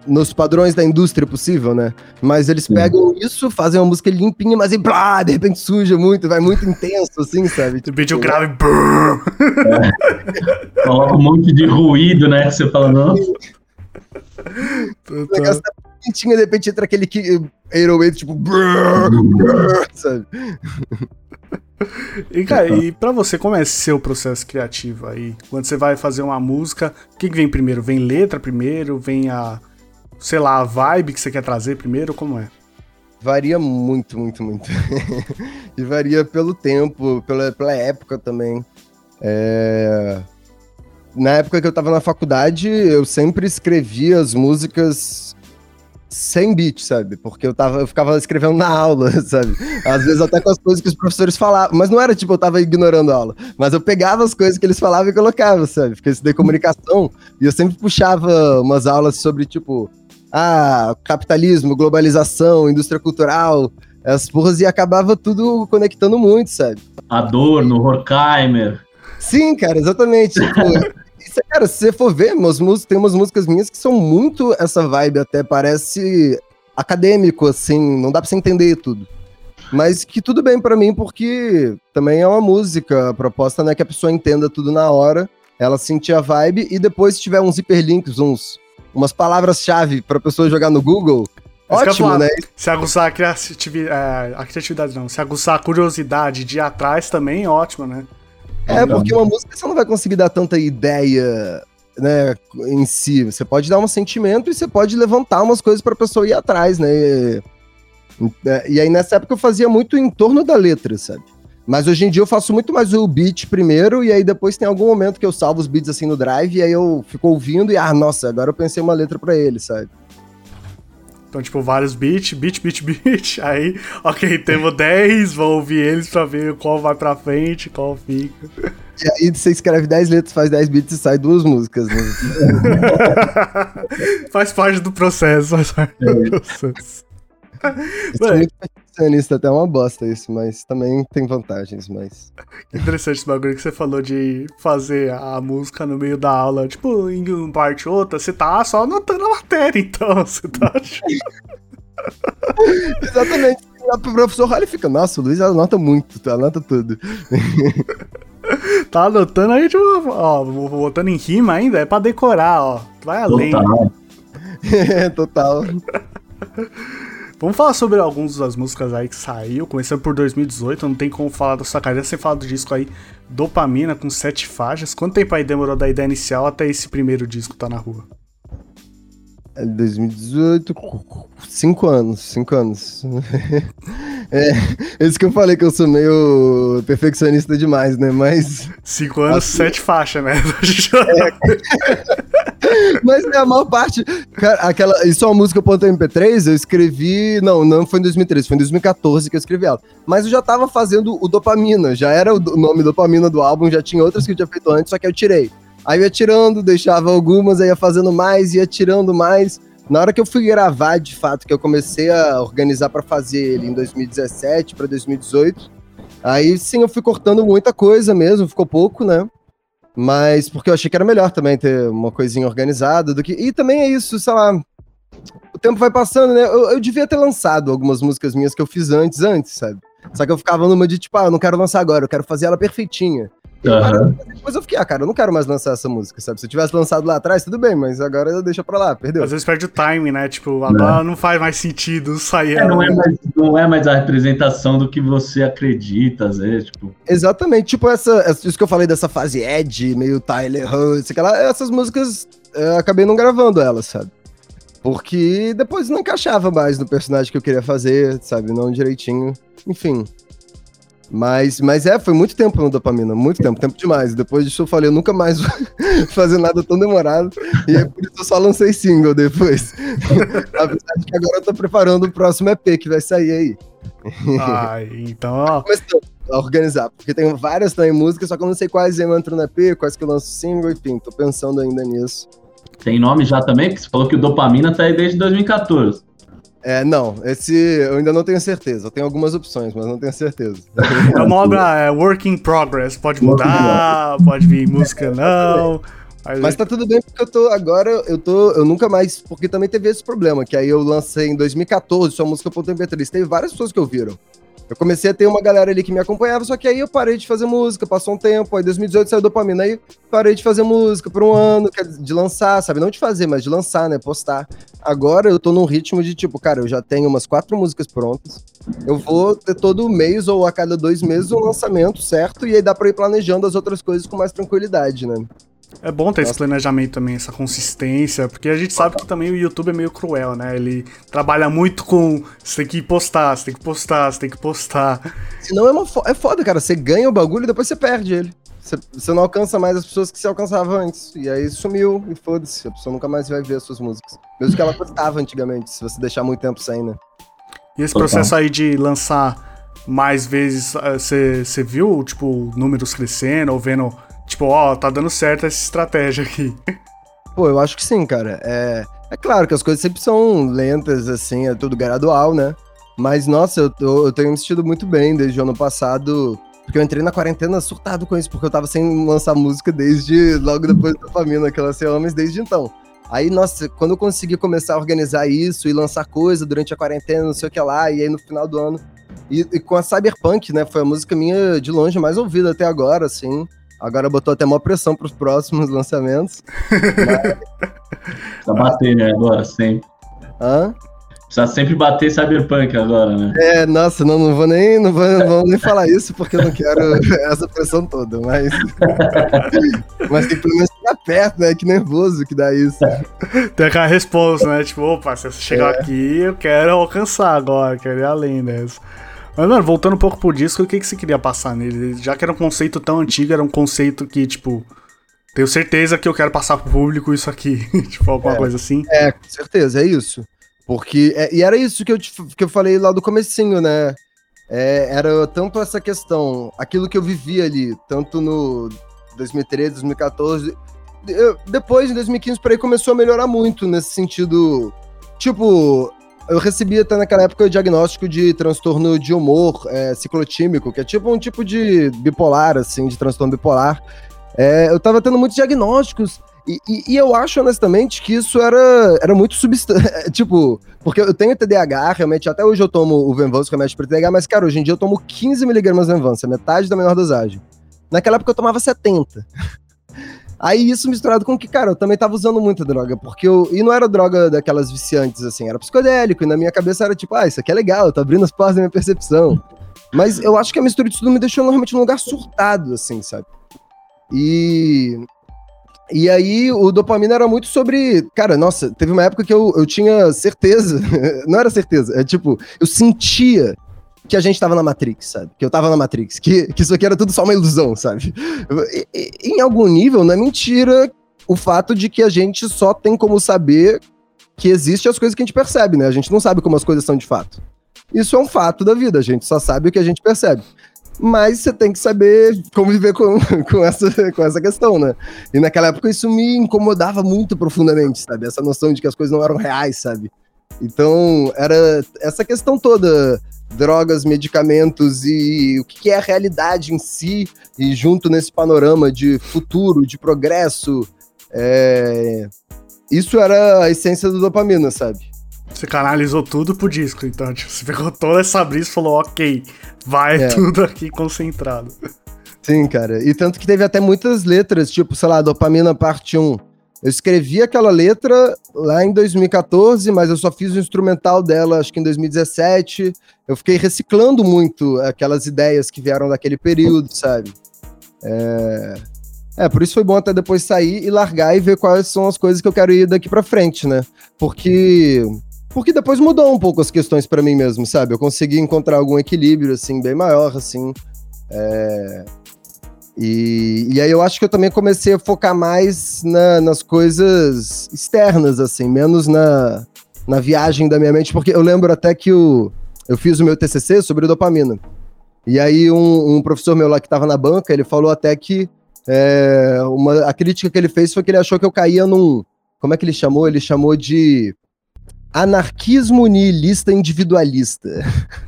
nos padrões da indústria possível, né? Mas eles Sim. pegam isso, fazem uma música limpinha, mas aí, blá, de repente suja muito, vai muito intenso, assim, sabe? De repente o grave. É. Coloca um monte de ruído, né? Você fala, não. O negócio tá bonitinho, de repente entra aquele Aerowave, tipo. Brrr, brrr, sabe? E, cara, e pra você, como é seu processo criativo aí? Quando você vai fazer uma música, o que, que vem primeiro? Vem letra primeiro? Vem a, sei lá, a vibe que você quer trazer primeiro? Como é? Varia muito, muito, muito. e varia pelo tempo, pela, pela época também. É na época que eu tava na faculdade, eu sempre escrevia as músicas sem beat, sabe? Porque eu, tava, eu ficava escrevendo na aula, sabe? Às vezes até com as coisas que os professores falavam. Mas não era tipo, eu tava ignorando a aula. Mas eu pegava as coisas que eles falavam e colocava, sabe? Porque eu estudei comunicação e eu sempre puxava umas aulas sobre, tipo, ah, capitalismo, globalização, indústria cultural, as porras, e acabava tudo conectando muito, sabe? Adorno, Horkheimer. Sim, cara, exatamente. Tipo, cara, se você for ver, meus músicos, tem umas músicas minhas que são muito essa vibe, até parece acadêmico, assim, não dá pra você entender tudo. Mas que tudo bem para mim, porque também é uma música. A proposta não é que a pessoa entenda tudo na hora, ela sentir a vibe, e depois, se tiver uns hiperlinks, uns, umas palavras-chave pra pessoa jogar no Google, Ótimo, né? Se aguçar a criatividade, é, a criatividade não, se aguçar a curiosidade de ir atrás também, ótimo, né? É, porque uma música você não vai conseguir dar tanta ideia, né, em si. Você pode dar um sentimento e você pode levantar umas coisas pra pessoa ir atrás, né? E, e aí nessa época eu fazia muito em torno da letra, sabe? Mas hoje em dia eu faço muito mais o beat primeiro, e aí depois tem algum momento que eu salvo os beats assim no drive, e aí eu fico ouvindo e, ah, nossa, agora eu pensei uma letra para ele, sabe? Então, tipo, vários beats, beat, beat, beat. Aí, ok, temos 10, vou ouvir eles pra ver qual vai pra frente, qual fica. E aí você escreve 10 letras, faz 10 beats e sai duas músicas, né? faz parte do processo, faz parte do é. processo. Isso é muito perfeccionista, até uma bosta isso, mas também tem vantagens, mas... Interessante esse bagulho que você falou de fazer a música no meio da aula, tipo, em uma parte ou outra, você tá só anotando a matéria, então, você tá... Exatamente. O professor olha e fica, nossa, o Luiz anota muito, anota tudo. tá anotando aí, tipo, ó, botando em rima ainda, é pra decorar, ó. Vai além. Total. é, total. Vamos falar sobre algumas das músicas aí que saiu, começando por 2018, não tem como falar da sua carreira sem falar do disco aí, Dopamina, com sete faixas. Quanto tempo aí demorou da ideia inicial até esse primeiro disco tá na rua? 2018, cinco anos, cinco anos. é, isso que eu falei que eu sou meio perfeccionista demais, né? Mas. Cinco anos, assim, sete faixas, né? é. Mas é a maior parte. Cara, aquela. Isso é uma música ponto MP3, eu escrevi. Não, não foi em 2013, foi em 2014 que eu escrevi ela. Mas eu já tava fazendo o Dopamina, já era o nome Dopamina do álbum, já tinha outras que eu tinha feito antes, só que eu tirei. Aí eu ia tirando, deixava algumas, aí ia fazendo mais, ia tirando mais. Na hora que eu fui gravar, de fato, que eu comecei a organizar para fazer ele em 2017 para 2018, aí sim eu fui cortando muita coisa mesmo, ficou pouco, né? Mas porque eu achei que era melhor também ter uma coisinha organizada do que. E também é isso, sei lá. O tempo vai passando, né? Eu, eu devia ter lançado algumas músicas minhas que eu fiz antes, antes, sabe? Só que eu ficava numa de tipo, ah, eu não quero lançar agora, eu quero fazer ela perfeitinha. Uhum. Depois eu fiquei, ah, cara, eu não quero mais lançar essa música, sabe? Se eu tivesse lançado lá atrás, tudo bem, mas agora deixa pra lá, perdeu. Às vezes perde o time, né? Tipo, agora não, não faz mais sentido sair. É, não, é mais, não é mais a representação do que você acredita, às vezes, tipo. Exatamente, tipo essa, isso que eu falei dessa fase Ed, meio Tyler Hunt, essas músicas eu acabei não gravando elas, sabe? Porque depois não encaixava mais no personagem que eu queria fazer, sabe? Não direitinho. Enfim, mas, mas é, foi muito tempo no dopamina, muito tempo, tempo demais. Depois disso eu falei, eu nunca mais vou fazer nada tão demorado. E é por isso eu só lancei single depois. A verdade é que agora eu tô preparando o próximo EP que vai sair aí. Ah, então, ó. A organizar, porque tem várias também músicas, só que eu não sei quais eu entro no EP, quais que eu lanço single, enfim, tô pensando ainda nisso. Tem nome já também? Porque você falou que o Dopamina tá aí desde 2014. É, não, esse eu ainda não tenho certeza. Eu tenho algumas opções, mas não tenho certeza. É uma obra é, work in progress. Pode mudar, pode vir música não. Mas, mas tá tudo bem porque eu tô agora, eu tô, eu nunca mais, porque também teve esse problema, que aí eu lancei em 2014 sua música .mp3, teve várias pessoas que ouviram. Eu comecei a ter uma galera ali que me acompanhava, só que aí eu parei de fazer música, passou um tempo, aí 2018 saiu dopamina, aí parei de fazer música por um ano, de lançar, sabe? Não de fazer, mas de lançar, né? Postar. Agora eu tô num ritmo de tipo, cara, eu já tenho umas quatro músicas prontas. Eu vou ter todo mês ou a cada dois meses um lançamento, certo? E aí dá pra ir planejando as outras coisas com mais tranquilidade, né? É bom ter esse planejamento também, essa consistência, porque a gente sabe que também o YouTube é meio cruel, né? Ele trabalha muito com você tem que postar, você tem que postar, você tem que postar. Senão é, uma fo é foda, cara. Você ganha o bagulho e depois você perde ele. Você, você não alcança mais as pessoas que você alcançava antes. E aí sumiu, e foda-se. A pessoa nunca mais vai ver as suas músicas. Mesmo que ela gostava antigamente, se você deixar muito tempo sem, né? E esse processo aí de lançar mais vezes, eh, você viu, tipo, números crescendo ou vendo Tipo, ó, tá dando certo essa estratégia aqui. Pô, eu acho que sim, cara. É, É claro que as coisas sempre são lentas, assim, é tudo gradual, né? Mas, nossa, eu, tô, eu tenho me sentido muito bem desde o ano passado. Porque eu entrei na quarentena surtado com isso, porque eu tava sem lançar música desde logo depois da família que eu lancei Homens desde então. Aí, nossa, quando eu consegui começar a organizar isso e lançar coisa durante a quarentena, não sei o que lá, e aí no final do ano. E, e com a Cyberpunk, né? Foi a música minha de longe mais ouvida até agora, assim. Agora botou até maior pressão pros próximos lançamentos. Mas... Tá bater, né? Agora, sempre. Hã? Precisa sempre bater Cyberpunk agora, né? É, nossa, não, não vou nem não vou, não vou nem falar isso porque eu não quero essa pressão toda, mas mas tem que pelo menos ficar perto, né? Que nervoso que dá isso. Tem aquela resposta, né? Tipo, opa, se você chegar é. aqui, eu quero alcançar agora, quero ir além dessa. Mas, mano, voltando um pouco pro disco, o que, que você queria passar nele? Já que era um conceito tão antigo, era um conceito que, tipo, tenho certeza que eu quero passar pro público isso aqui. tipo, alguma é, coisa assim. É, com certeza, é isso. Porque. É, e era isso que eu, que eu falei lá do comecinho, né? É, era tanto essa questão, aquilo que eu vivi ali, tanto no 2013, 2014. Eu, depois, em 2015, por aí, começou a melhorar muito nesse sentido. Tipo, eu recebi até naquela época o diagnóstico de transtorno de humor é, ciclotímico, que é tipo um tipo de bipolar, assim, de transtorno bipolar. É, eu tava tendo muitos diagnósticos e, e, e, eu acho, honestamente, que isso era, era muito substância. tipo, porque eu tenho TDAH, realmente, até hoje eu tomo o Venvance, remédio para TDAH, mas, cara, hoje em dia eu tomo 15mg de Venvance, metade da menor dosagem. Naquela época eu tomava 70. Aí isso misturado com que, cara, eu também tava usando muita droga, porque eu. E não era droga daquelas viciantes, assim, era psicodélico, e na minha cabeça era tipo, ah, isso aqui é legal, tá abrindo as portas da minha percepção. Mas eu acho que a mistura de tudo me deixou normalmente num lugar surtado, assim, sabe? E e aí o dopamina era muito sobre. Cara, nossa, teve uma época que eu, eu tinha certeza. não era certeza, é tipo, eu sentia que a gente tava na Matrix, sabe? Que eu tava na Matrix, que, que isso aqui era tudo só uma ilusão, sabe? E, e, em algum nível, não é mentira o fato de que a gente só tem como saber que existem as coisas que a gente percebe, né? A gente não sabe como as coisas são de fato. Isso é um fato da vida, a gente só sabe o que a gente percebe mas você tem que saber conviver com, com, essa, com essa questão, né? E naquela época isso me incomodava muito profundamente, sabe? Essa noção de que as coisas não eram reais, sabe? Então, era essa questão toda, drogas, medicamentos e o que é a realidade em si, e junto nesse panorama de futuro, de progresso, é... isso era a essência do dopamina, sabe? Você canalizou tudo pro disco, então, tipo, você pegou toda essa brisa e falou, ok, vai é. tudo aqui concentrado. Sim, cara. E tanto que teve até muitas letras, tipo, sei lá, Dopamina Parte 1. Eu escrevi aquela letra lá em 2014, mas eu só fiz o instrumental dela, acho que em 2017. Eu fiquei reciclando muito aquelas ideias que vieram daquele período, sabe? É... é, por isso foi bom até depois sair e largar e ver quais são as coisas que eu quero ir daqui para frente, né? Porque porque depois mudou um pouco as questões para mim mesmo, sabe? Eu consegui encontrar algum equilíbrio, assim, bem maior, assim. É... E, e aí eu acho que eu também comecei a focar mais na, nas coisas externas, assim, menos na, na viagem da minha mente, porque eu lembro até que o, eu fiz o meu TCC sobre dopamina. E aí um, um professor meu lá que estava na banca, ele falou até que é, uma, a crítica que ele fez foi que ele achou que eu caía num... Como é que ele chamou? Ele chamou de anarquismo nihilista individualista.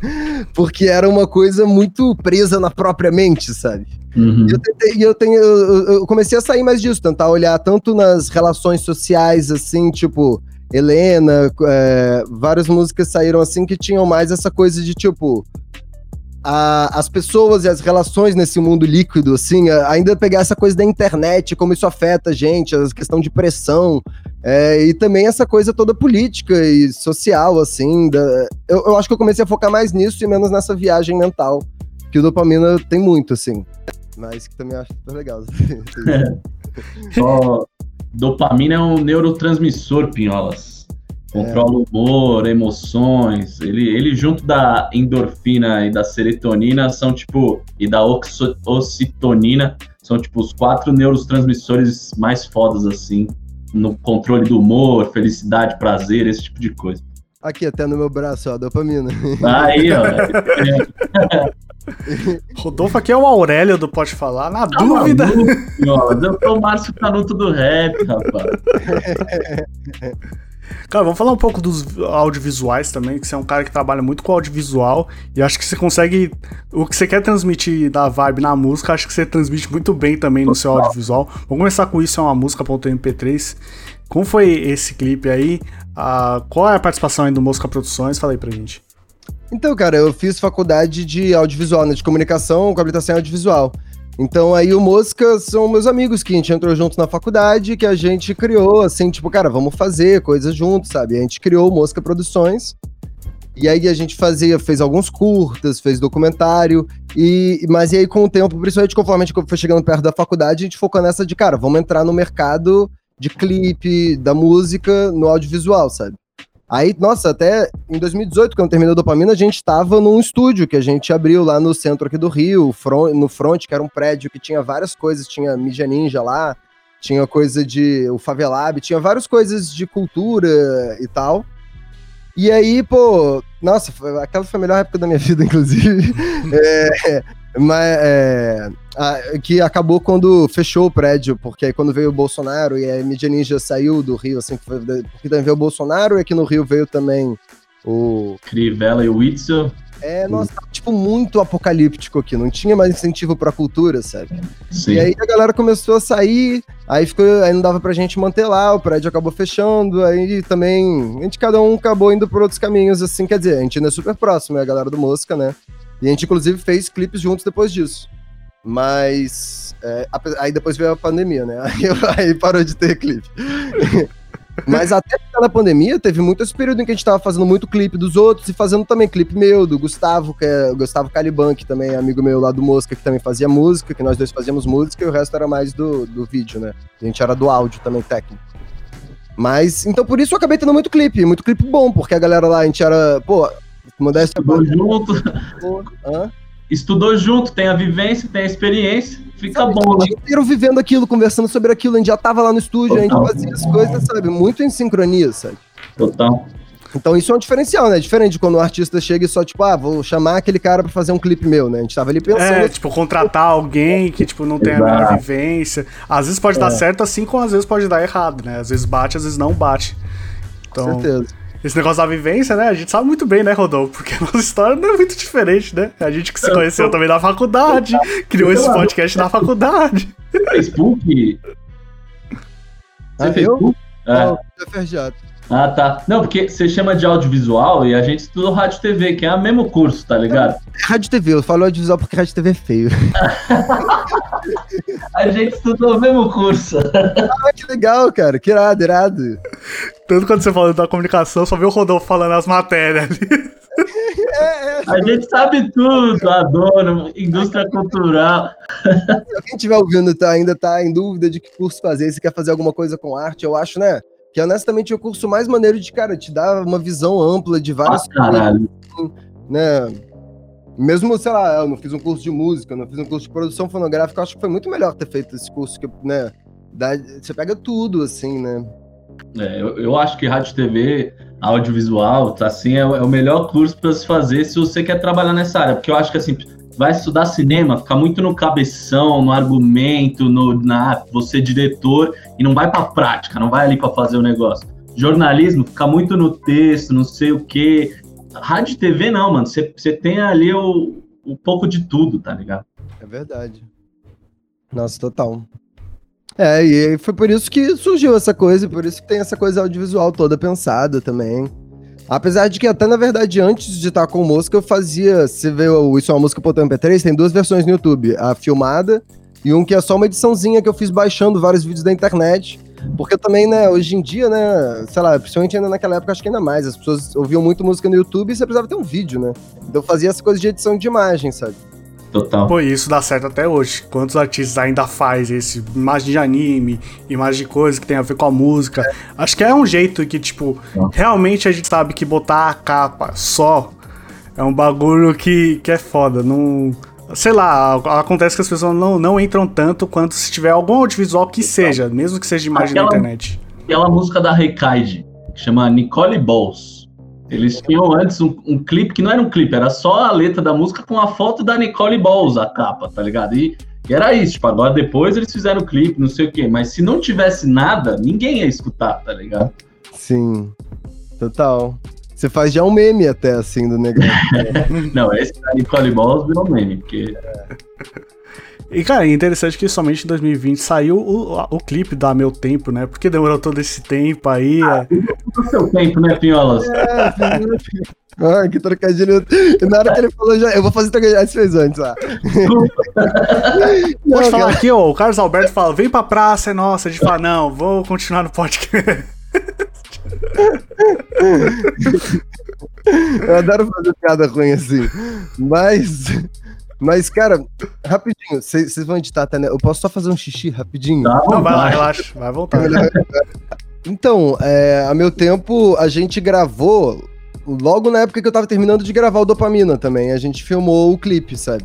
Porque era uma coisa muito presa na própria mente, sabe? Uhum. E eu, tentei, eu, tenho, eu, eu, comecei a sair mais disso, tentar olhar tanto nas relações sociais, assim, tipo, Helena, é, várias músicas saíram assim que tinham mais essa coisa de tipo. A, as pessoas e as relações nesse mundo líquido, assim, ainda pegar essa coisa da internet, como isso afeta a gente, a questão de pressão, é, e também essa coisa toda política e social, assim. Da, eu, eu acho que eu comecei a focar mais nisso e menos nessa viagem mental, que o dopamina tem muito, assim. Mas que também acho super legal. Só, dopamina é um neurotransmissor, Pinholas. Controla é. humor, emoções. Ele, ele, junto da endorfina e da serotonina, são tipo. E da oxitonina, são tipo os quatro neurotransmissores mais fodas, assim no controle do humor, felicidade, prazer, esse tipo de coisa. Aqui, até no meu braço, ó, dopamina. Aí, ó. Rodolfo aqui é o Aurélio do Pode Falar, na tá dúvida. Maluco, o Márcio Canuto do rap, rapaz. Cara, vamos falar um pouco dos audiovisuais também, que você é um cara que trabalha muito com audiovisual e acho que você consegue. O que você quer transmitir da vibe na música, acho que você transmite muito bem também no seu audiovisual. Vamos começar com isso, é uma música.mp3. Como foi esse clipe aí? Ah, qual é a participação aí do Mosca Produções? Fala aí pra gente. Então, cara, eu fiz faculdade de audiovisual, né, de comunicação com habilitação em audiovisual. Então aí o Mosca são meus amigos que a gente entrou junto na faculdade, que a gente criou, assim, tipo, cara, vamos fazer coisas juntos, sabe? A gente criou o Mosca Produções. E aí a gente fazia, fez alguns curtas, fez documentário, e mas e aí com o tempo, principalmente conforme a gente foi chegando perto da faculdade, a gente focou nessa de, cara, vamos entrar no mercado de clipe, da música, no audiovisual, sabe? Aí, nossa, até em 2018, quando terminou a dopamina, a gente estava num estúdio que a gente abriu lá no centro aqui do Rio, no front, que era um prédio que tinha várias coisas, tinha Mídia Ninja lá, tinha coisa de o Favelab, tinha várias coisas de cultura e tal. E aí, pô, nossa, aquela foi a melhor época da minha vida, inclusive. é, mas, é, a, que acabou quando fechou o prédio, porque aí quando veio o Bolsonaro e a mídia ninja saiu do Rio, assim, porque também veio o Bolsonaro e aqui no Rio veio também o... Crivella e o Witzel. É, nossa, tipo, muito apocalíptico aqui, não tinha mais incentivo pra cultura, sabe? Sim. E aí a galera começou a sair, aí ficou, aí não dava pra gente manter lá, o prédio acabou fechando, aí também, a gente cada um acabou indo por outros caminhos, assim, quer dizer, a gente ainda é super próximo, é a galera do Mosca, né? E a gente, inclusive, fez clipes juntos depois disso. Mas. É, aí depois veio a pandemia, né? Aí, aí parou de ter clipe. Mas até na pandemia, teve muito esse período em que a gente tava fazendo muito clipe dos outros e fazendo também clipe meu, do Gustavo, que é o Gustavo Caliban, que também é amigo meu lá do Mosca, que também fazia música, que nós dois fazíamos música e o resto era mais do, do vídeo, né? A gente era do áudio também, técnico. Mas, então por isso eu acabei tendo muito clipe, muito clipe bom, porque a galera lá, a gente era, pô, modéstia Estudou junto. Hã? Estudou junto, tem a vivência, tem a experiência, fica sabe, bom. Né? inteiro vivendo aquilo, conversando sobre aquilo, a gente já tava lá no estúdio, Total. a gente fazia as coisas, sabe, muito em sincronia, sabe? Total. Então isso é um diferencial, né? Diferente de quando o artista chega e só, tipo, ah, vou chamar aquele cara pra fazer um clipe meu, né? A gente tava ali pensando. É, tipo, contratar alguém que, tipo, não tem a mesma vivência. Às vezes pode é. dar certo, assim como às vezes pode dar errado, né? Às vezes bate, às vezes não bate. Então, Com certeza. Esse negócio da vivência, né? A gente sabe muito bem, né, Rodolfo? Porque a nossa história não é muito diferente, né? A gente que se conheceu também na faculdade, criou esse podcast na faculdade. Facebook? Você ah, Facebook? É. Ah, tá. Não, porque você chama de audiovisual e a gente estudou rádio TV, que é o mesmo curso, tá ligado? Rádio TV, eu falo audiovisual porque rádio TV é feio. a gente estudou o mesmo curso. Ah, que legal, cara. Que irado, irado. Tanto quando você fala da comunicação, só viu o Rodolfo falando as matérias ali. É, é, a gente sabe tudo, adoro, indústria cultural. Se alguém estiver ouvindo tá, ainda tá em dúvida de que curso fazer, se quer fazer alguma coisa com arte, eu acho, né? Que honestamente é o curso mais maneiro de, cara, te dá uma visão ampla de várias ah, coisas. Né? Mesmo, sei lá, eu não fiz um curso de música, não fiz um curso de produção fonográfica, acho que foi muito melhor ter feito esse curso, que, né? Dá, você pega tudo, assim, né? É, eu, eu, acho que rádio TV, audiovisual, tá, assim, é, é o melhor curso para se fazer se você quer trabalhar nessa área, porque eu acho que assim, vai estudar cinema, fica muito no cabeção, no argumento, no na você diretor e não vai para prática, não vai ali para fazer o negócio. Jornalismo fica muito no texto, não sei o quê. Rádio e TV não, mano. Você tem ali o, o pouco de tudo, tá ligado? É verdade. Nossa, total. É, e foi por isso que surgiu essa coisa, por isso que tem essa coisa audiovisual toda pensada também. Apesar de que até, na verdade, antes de estar com música, eu fazia. Você vê o Isso é uma música pro MP3, tem duas versões no YouTube. A filmada e um que é só uma ediçãozinha que eu fiz baixando vários vídeos da internet. Porque também, né, hoje em dia, né, sei lá, principalmente ainda naquela época, acho que ainda mais, as pessoas ouviam muito música no YouTube e você precisava ter um vídeo, né? Então eu fazia essa coisa de edição de imagem, sabe? Total. Pô, isso dá certo até hoje. Quantos artistas ainda faz esse imagem de anime, imagem de coisa que tem a ver com a música. É. Acho que é um jeito que, tipo, realmente a gente sabe que botar a capa só é um bagulho que, que é foda. Não. Sei lá, acontece que as pessoas não, não entram tanto quanto se tiver algum audiovisual que seja, mesmo que seja de imagem aquela, na internet. Aquela música da Recaide, que chama Nicole Balls. Eles tinham antes um, um, clipe que não era um clipe, era só a letra da música com a foto da Nicole Balls, a capa, tá ligado? E, e era isso, tipo, agora depois eles fizeram o clipe, não sei o quê, mas se não tivesse nada, ninguém ia escutar, tá ligado? Sim, total. Você faz já um meme até, assim, do negócio. Não, esse da Nicole Balls virou meme, porque... E, cara, é interessante que somente em 2020 saiu o, o clipe da Meu Tempo, né? Porque demorou todo esse tempo aí. Ah, é... o seu tempo, né, Pinholas? É, ah, que trocadilho. Na hora que ele falou, já, eu vou fazer trocadilho. Aí você fez antes, lá. Pode falar aqui, ó. O Carlos Alberto fala: vem pra praça, é nossa. A gente fala: não, vou continuar no podcast. eu adoro fazer piada ruim assim. Mas. Mas, cara, rapidinho, vocês vão editar até, né? Eu posso só fazer um xixi rapidinho? Não, vai lá, relaxa, vai voltar. Então, é, a meu tempo, a gente gravou logo na época que eu tava terminando de gravar o Dopamina também. A gente filmou o clipe, sabe?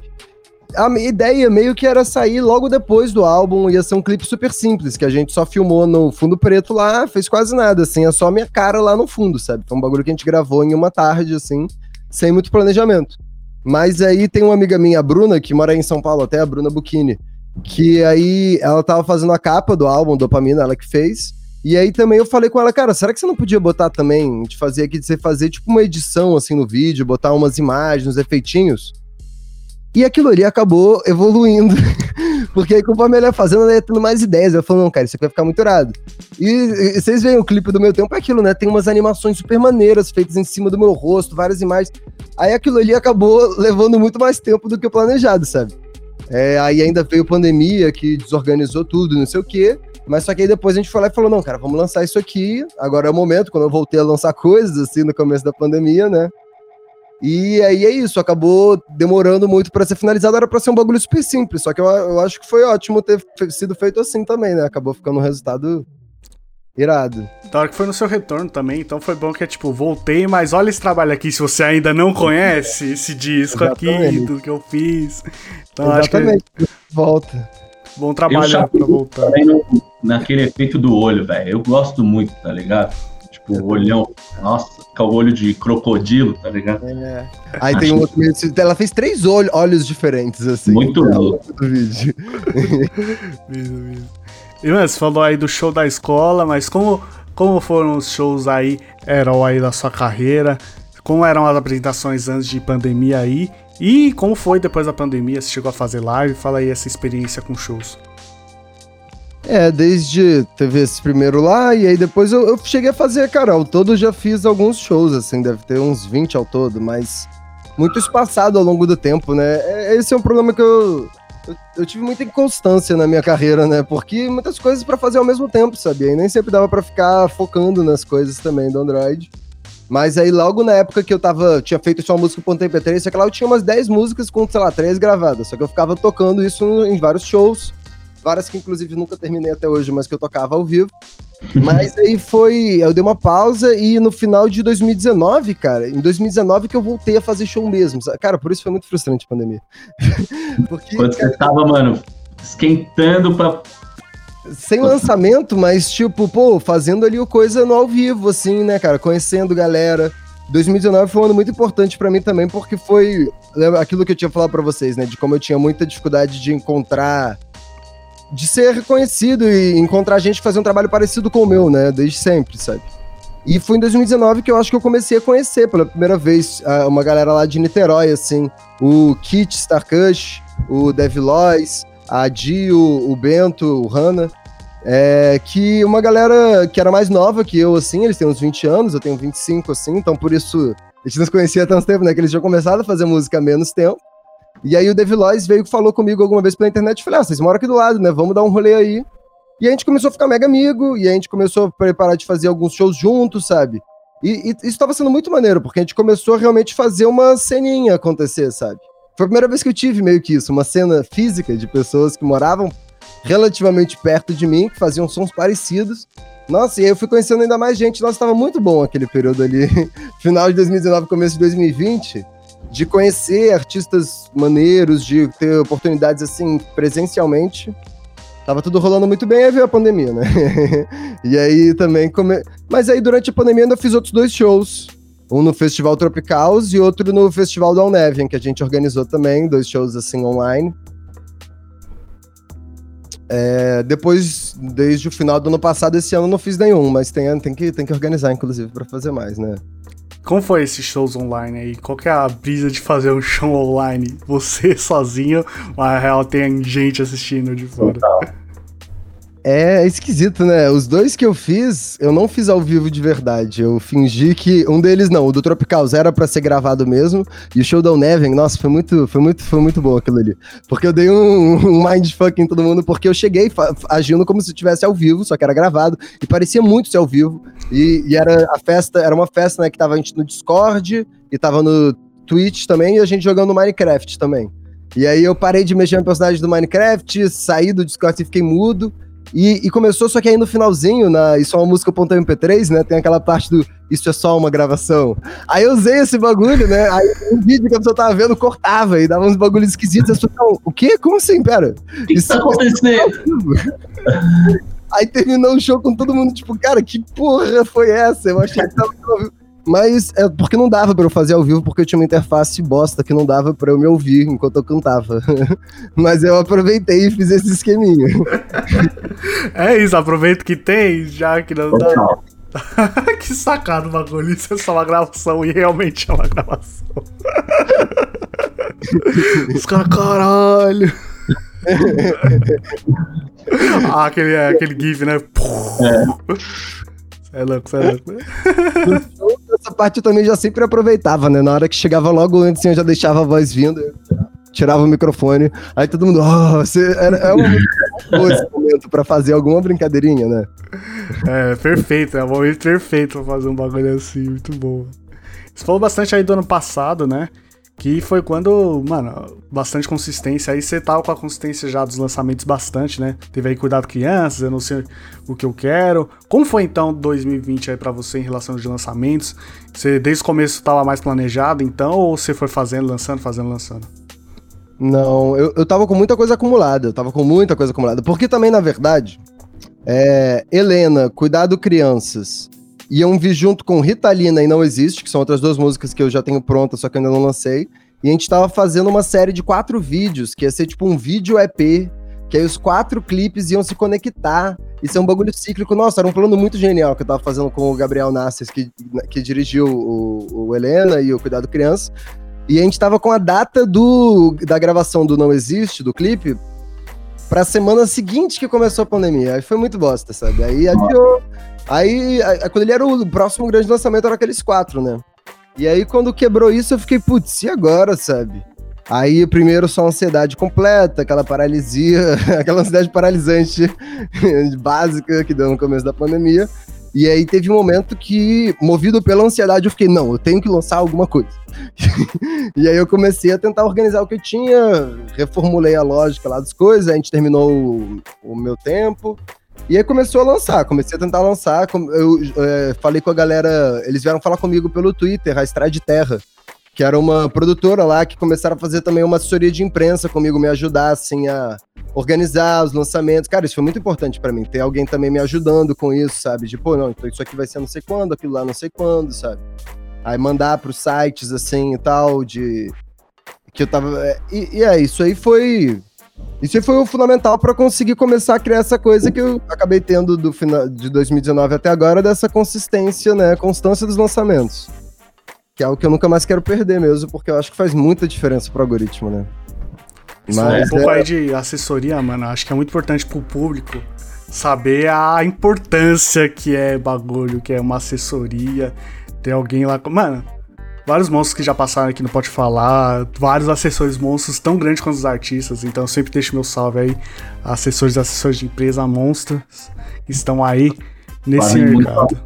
A ideia meio que era sair logo depois do álbum, ia ser um clipe super simples, que a gente só filmou no fundo preto lá, fez quase nada, assim, é só a minha cara lá no fundo, sabe? Foi um bagulho que a gente gravou em uma tarde, assim, sem muito planejamento. Mas aí tem uma amiga minha, a Bruna, que mora em São Paulo, até a Bruna Buchini, que aí ela tava fazendo a capa do álbum Dopamina, ela que fez, e aí também eu falei com ela, cara, será que você não podia botar também, de fazer aqui, de você fazer tipo uma edição assim no vídeo, botar umas imagens, efeitinhos? E aquilo ali acabou evoluindo. Porque aí, conforme ele ia fazendo, ela ia tendo mais ideias. Eu falei, não, cara, isso aqui vai ficar muito irado. E, e, vocês veem o clipe do meu tempo, é aquilo, né? Tem umas animações super maneiras feitas em cima do meu rosto, várias imagens. Aí aquilo ali acabou levando muito mais tempo do que o planejado, sabe? É, aí ainda veio pandemia, que desorganizou tudo, não sei o quê. Mas só que aí depois a gente foi lá e falou: não, cara, vamos lançar isso aqui. Agora é o momento, quando eu voltei a lançar coisas, assim, no começo da pandemia, né? E aí é isso, acabou demorando muito para ser finalizado, era para ser um bagulho super simples, só que eu, eu acho que foi ótimo ter sido feito assim também, né? Acabou ficando um resultado irado. Da hora que foi no seu retorno também, então foi bom que é tipo, voltei, mas olha esse trabalho aqui, se você ainda não conhece esse disco Exatamente. aqui, tudo que eu fiz. Então Exatamente. acho que. Volta. Bom trabalho pra voltar. No, naquele efeito do olho, velho. Eu gosto muito, tá ligado? O olhão. Nossa, com o olho de crocodilo, tá ligado? É. Aí tem um outro. Que... Ela fez três olhos, olhos diferentes, assim. Muito louco. Do vídeo. mesmo, mesmo. E, mano, você falou aí do show da escola, mas como, como foram os shows aí, eram aí da sua carreira? Como eram as apresentações antes de pandemia aí? E como foi depois da pandemia? Você chegou a fazer live? Fala aí essa experiência com shows. É, desde teve esse primeiro lá, e aí depois eu, eu cheguei a fazer, cara, ao todo já fiz alguns shows, assim, deve ter uns 20 ao todo, mas muito espaçado ao longo do tempo, né? É, esse é um problema que eu, eu, eu tive muita inconstância na minha carreira, né? Porque muitas coisas para fazer ao mesmo tempo, sabia? E nem sempre dava para ficar focando nas coisas também do Android. Mas aí, logo na época que eu tava, tinha feito só música com MP3, só que lá eu tinha umas 10 músicas com, sei lá, 3 gravadas. Só que eu ficava tocando isso em vários shows. Várias que, inclusive, nunca terminei até hoje, mas que eu tocava ao vivo. Mas aí foi. Eu dei uma pausa e no final de 2019, cara, em 2019 que eu voltei a fazer show mesmo. Cara, por isso foi muito frustrante a pandemia. Porque, Quando cara, você tava, mano, esquentando pra sem lançamento, mas tipo, pô, fazendo ali o coisa no ao vivo, assim, né, cara? Conhecendo galera. 2019 foi um ano muito importante para mim também, porque foi aquilo que eu tinha falado para vocês, né? De como eu tinha muita dificuldade de encontrar. De ser reconhecido e encontrar gente fazia um trabalho parecido com o meu, né? Desde sempre, sabe? E foi em 2019 que eu acho que eu comecei a conhecer pela primeira vez uma galera lá de Niterói, assim. O Kit Starkush, o Devilois, a Dio, o Bento, o Hanna. É, que uma galera que era mais nova que eu, assim, eles têm uns 20 anos, eu tenho 25, assim, então por isso a gente não se conhecia há tanto tempo, né? Que eles tinham começado a fazer música há menos tempo. E aí o Devilois veio e falou comigo alguma vez pela internet e falei, ah, vocês moram aqui do lado, né? Vamos dar um rolê aí. E a gente começou a ficar mega amigo, e a gente começou a preparar de fazer alguns shows juntos, sabe? E, e isso estava sendo muito maneiro, porque a gente começou a realmente fazer uma ceninha acontecer, sabe? Foi a primeira vez que eu tive meio que isso, uma cena física de pessoas que moravam relativamente perto de mim, que faziam sons parecidos. Nossa, e aí eu fui conhecendo ainda mais gente. Nossa, estava muito bom aquele período ali, final de 2019, começo de 2020, de conhecer artistas maneiros, de ter oportunidades assim presencialmente. Tava tudo rolando muito bem, aí veio a pandemia, né? e aí também come... Mas aí durante a pandemia ainda fiz outros dois shows. Um no Festival Tropicals e outro no Festival da Unevian, que a gente organizou também, dois shows assim online. É, depois, desde o final do ano passado, esse ano não fiz nenhum, mas tem, tem, que, tem que organizar, inclusive, para fazer mais, né? Como foi esses shows online aí? Qual que é a brisa de fazer um show online? Você sozinho, mas real tem gente assistindo de fora. Total. É esquisito, né? Os dois que eu fiz, eu não fiz ao vivo de verdade. Eu fingi que. Um deles não, o do Tropical era para ser gravado mesmo. E o show da Neven, nossa, foi muito, foi muito, foi muito bom aquilo ali. Porque eu dei um, um mindfuck em todo mundo, porque eu cheguei agindo como se estivesse ao vivo, só que era gravado. E parecia muito ser ao vivo. E, e era a festa, era uma festa, né, que tava a gente no Discord e tava no Twitch também, e a gente jogando Minecraft também. E aí eu parei de mexer no personagem do Minecraft, saí do Discord e fiquei mudo. E, e, começou, só que aí no finalzinho, na Isso é uma música .mp3, né? Tem aquela parte do Isso é só uma gravação. Aí eu usei esse bagulho, né? Aí o vídeo que a pessoa tava vendo cortava e dava uns bagulhos esquisitos. As pessoas o quê? Como assim? Pera. O que, isso que tá acontecendo? Aí terminou o show com todo mundo, tipo, cara, que porra foi essa? Eu achei que tava mas é porque não dava para eu fazer ao vivo, porque eu tinha uma interface bosta que não dava para eu me ouvir enquanto eu cantava. Mas eu aproveitei e fiz esse esqueminha. É isso, aproveito que tem, já que não dá. que sacado o bagulho. Isso é só uma gravação e realmente é uma gravação. Os caras, caralho. ah, aquele, aquele GIF, né? É. É louco, é louco essa parte eu também já sempre aproveitava, né? Na hora que chegava logo antes, eu já deixava a voz vindo, tirava o microfone, aí todo mundo, oh, você era, é uma esse momento pra fazer alguma brincadeirinha, né? É, perfeito, é um momento perfeito pra fazer um bagulho assim, muito bom. Você falou bastante aí do ano passado, né? Que foi quando, mano, bastante consistência. Aí você tava com a consistência já dos lançamentos bastante, né? Teve aí Cuidado Crianças, eu não sei o que eu quero. Como foi então 2020 aí para você em relação aos lançamentos? Você desde o começo tava mais planejado então, ou você foi fazendo, lançando, fazendo, lançando? Não, eu, eu tava com muita coisa acumulada, eu tava com muita coisa acumulada. Porque também, na verdade, é, Helena, Cuidado Crianças Iam vir junto com Ritalina e Não Existe, que são outras duas músicas que eu já tenho prontas, só que ainda não lancei. E a gente tava fazendo uma série de quatro vídeos, que ia ser tipo um vídeo EP, que aí os quatro clipes iam se conectar. Isso é um bagulho cíclico. Nossa, era um plano muito genial que eu tava fazendo com o Gabriel Nasses, que, que dirigiu o, o Helena e o Cuidado Criança. E a gente tava com a data do, da gravação do Não Existe, do clipe, pra semana seguinte que começou a pandemia. Aí foi muito bosta, sabe? Aí adiou. Aí, quando ele era o próximo grande lançamento, era aqueles quatro, né? E aí, quando quebrou isso, eu fiquei, putz, e agora, sabe? Aí, primeiro, só ansiedade completa, aquela paralisia, aquela ansiedade paralisante básica que deu no começo da pandemia. E aí teve um momento que, movido pela ansiedade, eu fiquei, não, eu tenho que lançar alguma coisa. e aí eu comecei a tentar organizar o que eu tinha, reformulei a lógica lá das coisas, a gente terminou o, o meu tempo. E aí começou a lançar, comecei a tentar lançar. Eu é, falei com a galera, eles vieram falar comigo pelo Twitter, a Estrade Terra, que era uma produtora lá que começaram a fazer também uma assessoria de imprensa comigo, me ajudar assim a organizar os lançamentos. Cara, isso foi muito importante para mim, ter alguém também me ajudando com isso, sabe? De, pô, não, então isso aqui vai ser não sei quando, aquilo lá não sei quando, sabe? Aí mandar pros sites assim e tal, de. Que eu tava. É, e, e é, isso aí foi isso foi o fundamental para conseguir começar a criar essa coisa que eu acabei tendo do final de 2019 até agora, dessa consistência, né? Constância dos lançamentos. Que é algo que eu nunca mais quero perder mesmo, porque eu acho que faz muita diferença pro algoritmo, né? Mas um pouco é... aí de assessoria, mano. Acho que é muito importante pro público saber a importância que é bagulho, que é uma assessoria, ter alguém lá. Mano, vários monstros que já passaram aqui no Pode Falar, vários assessores monstros tão grandes quanto os artistas, então eu sempre deixo meu salve aí, assessores e assessores de empresa monstros que estão aí nesse mercado.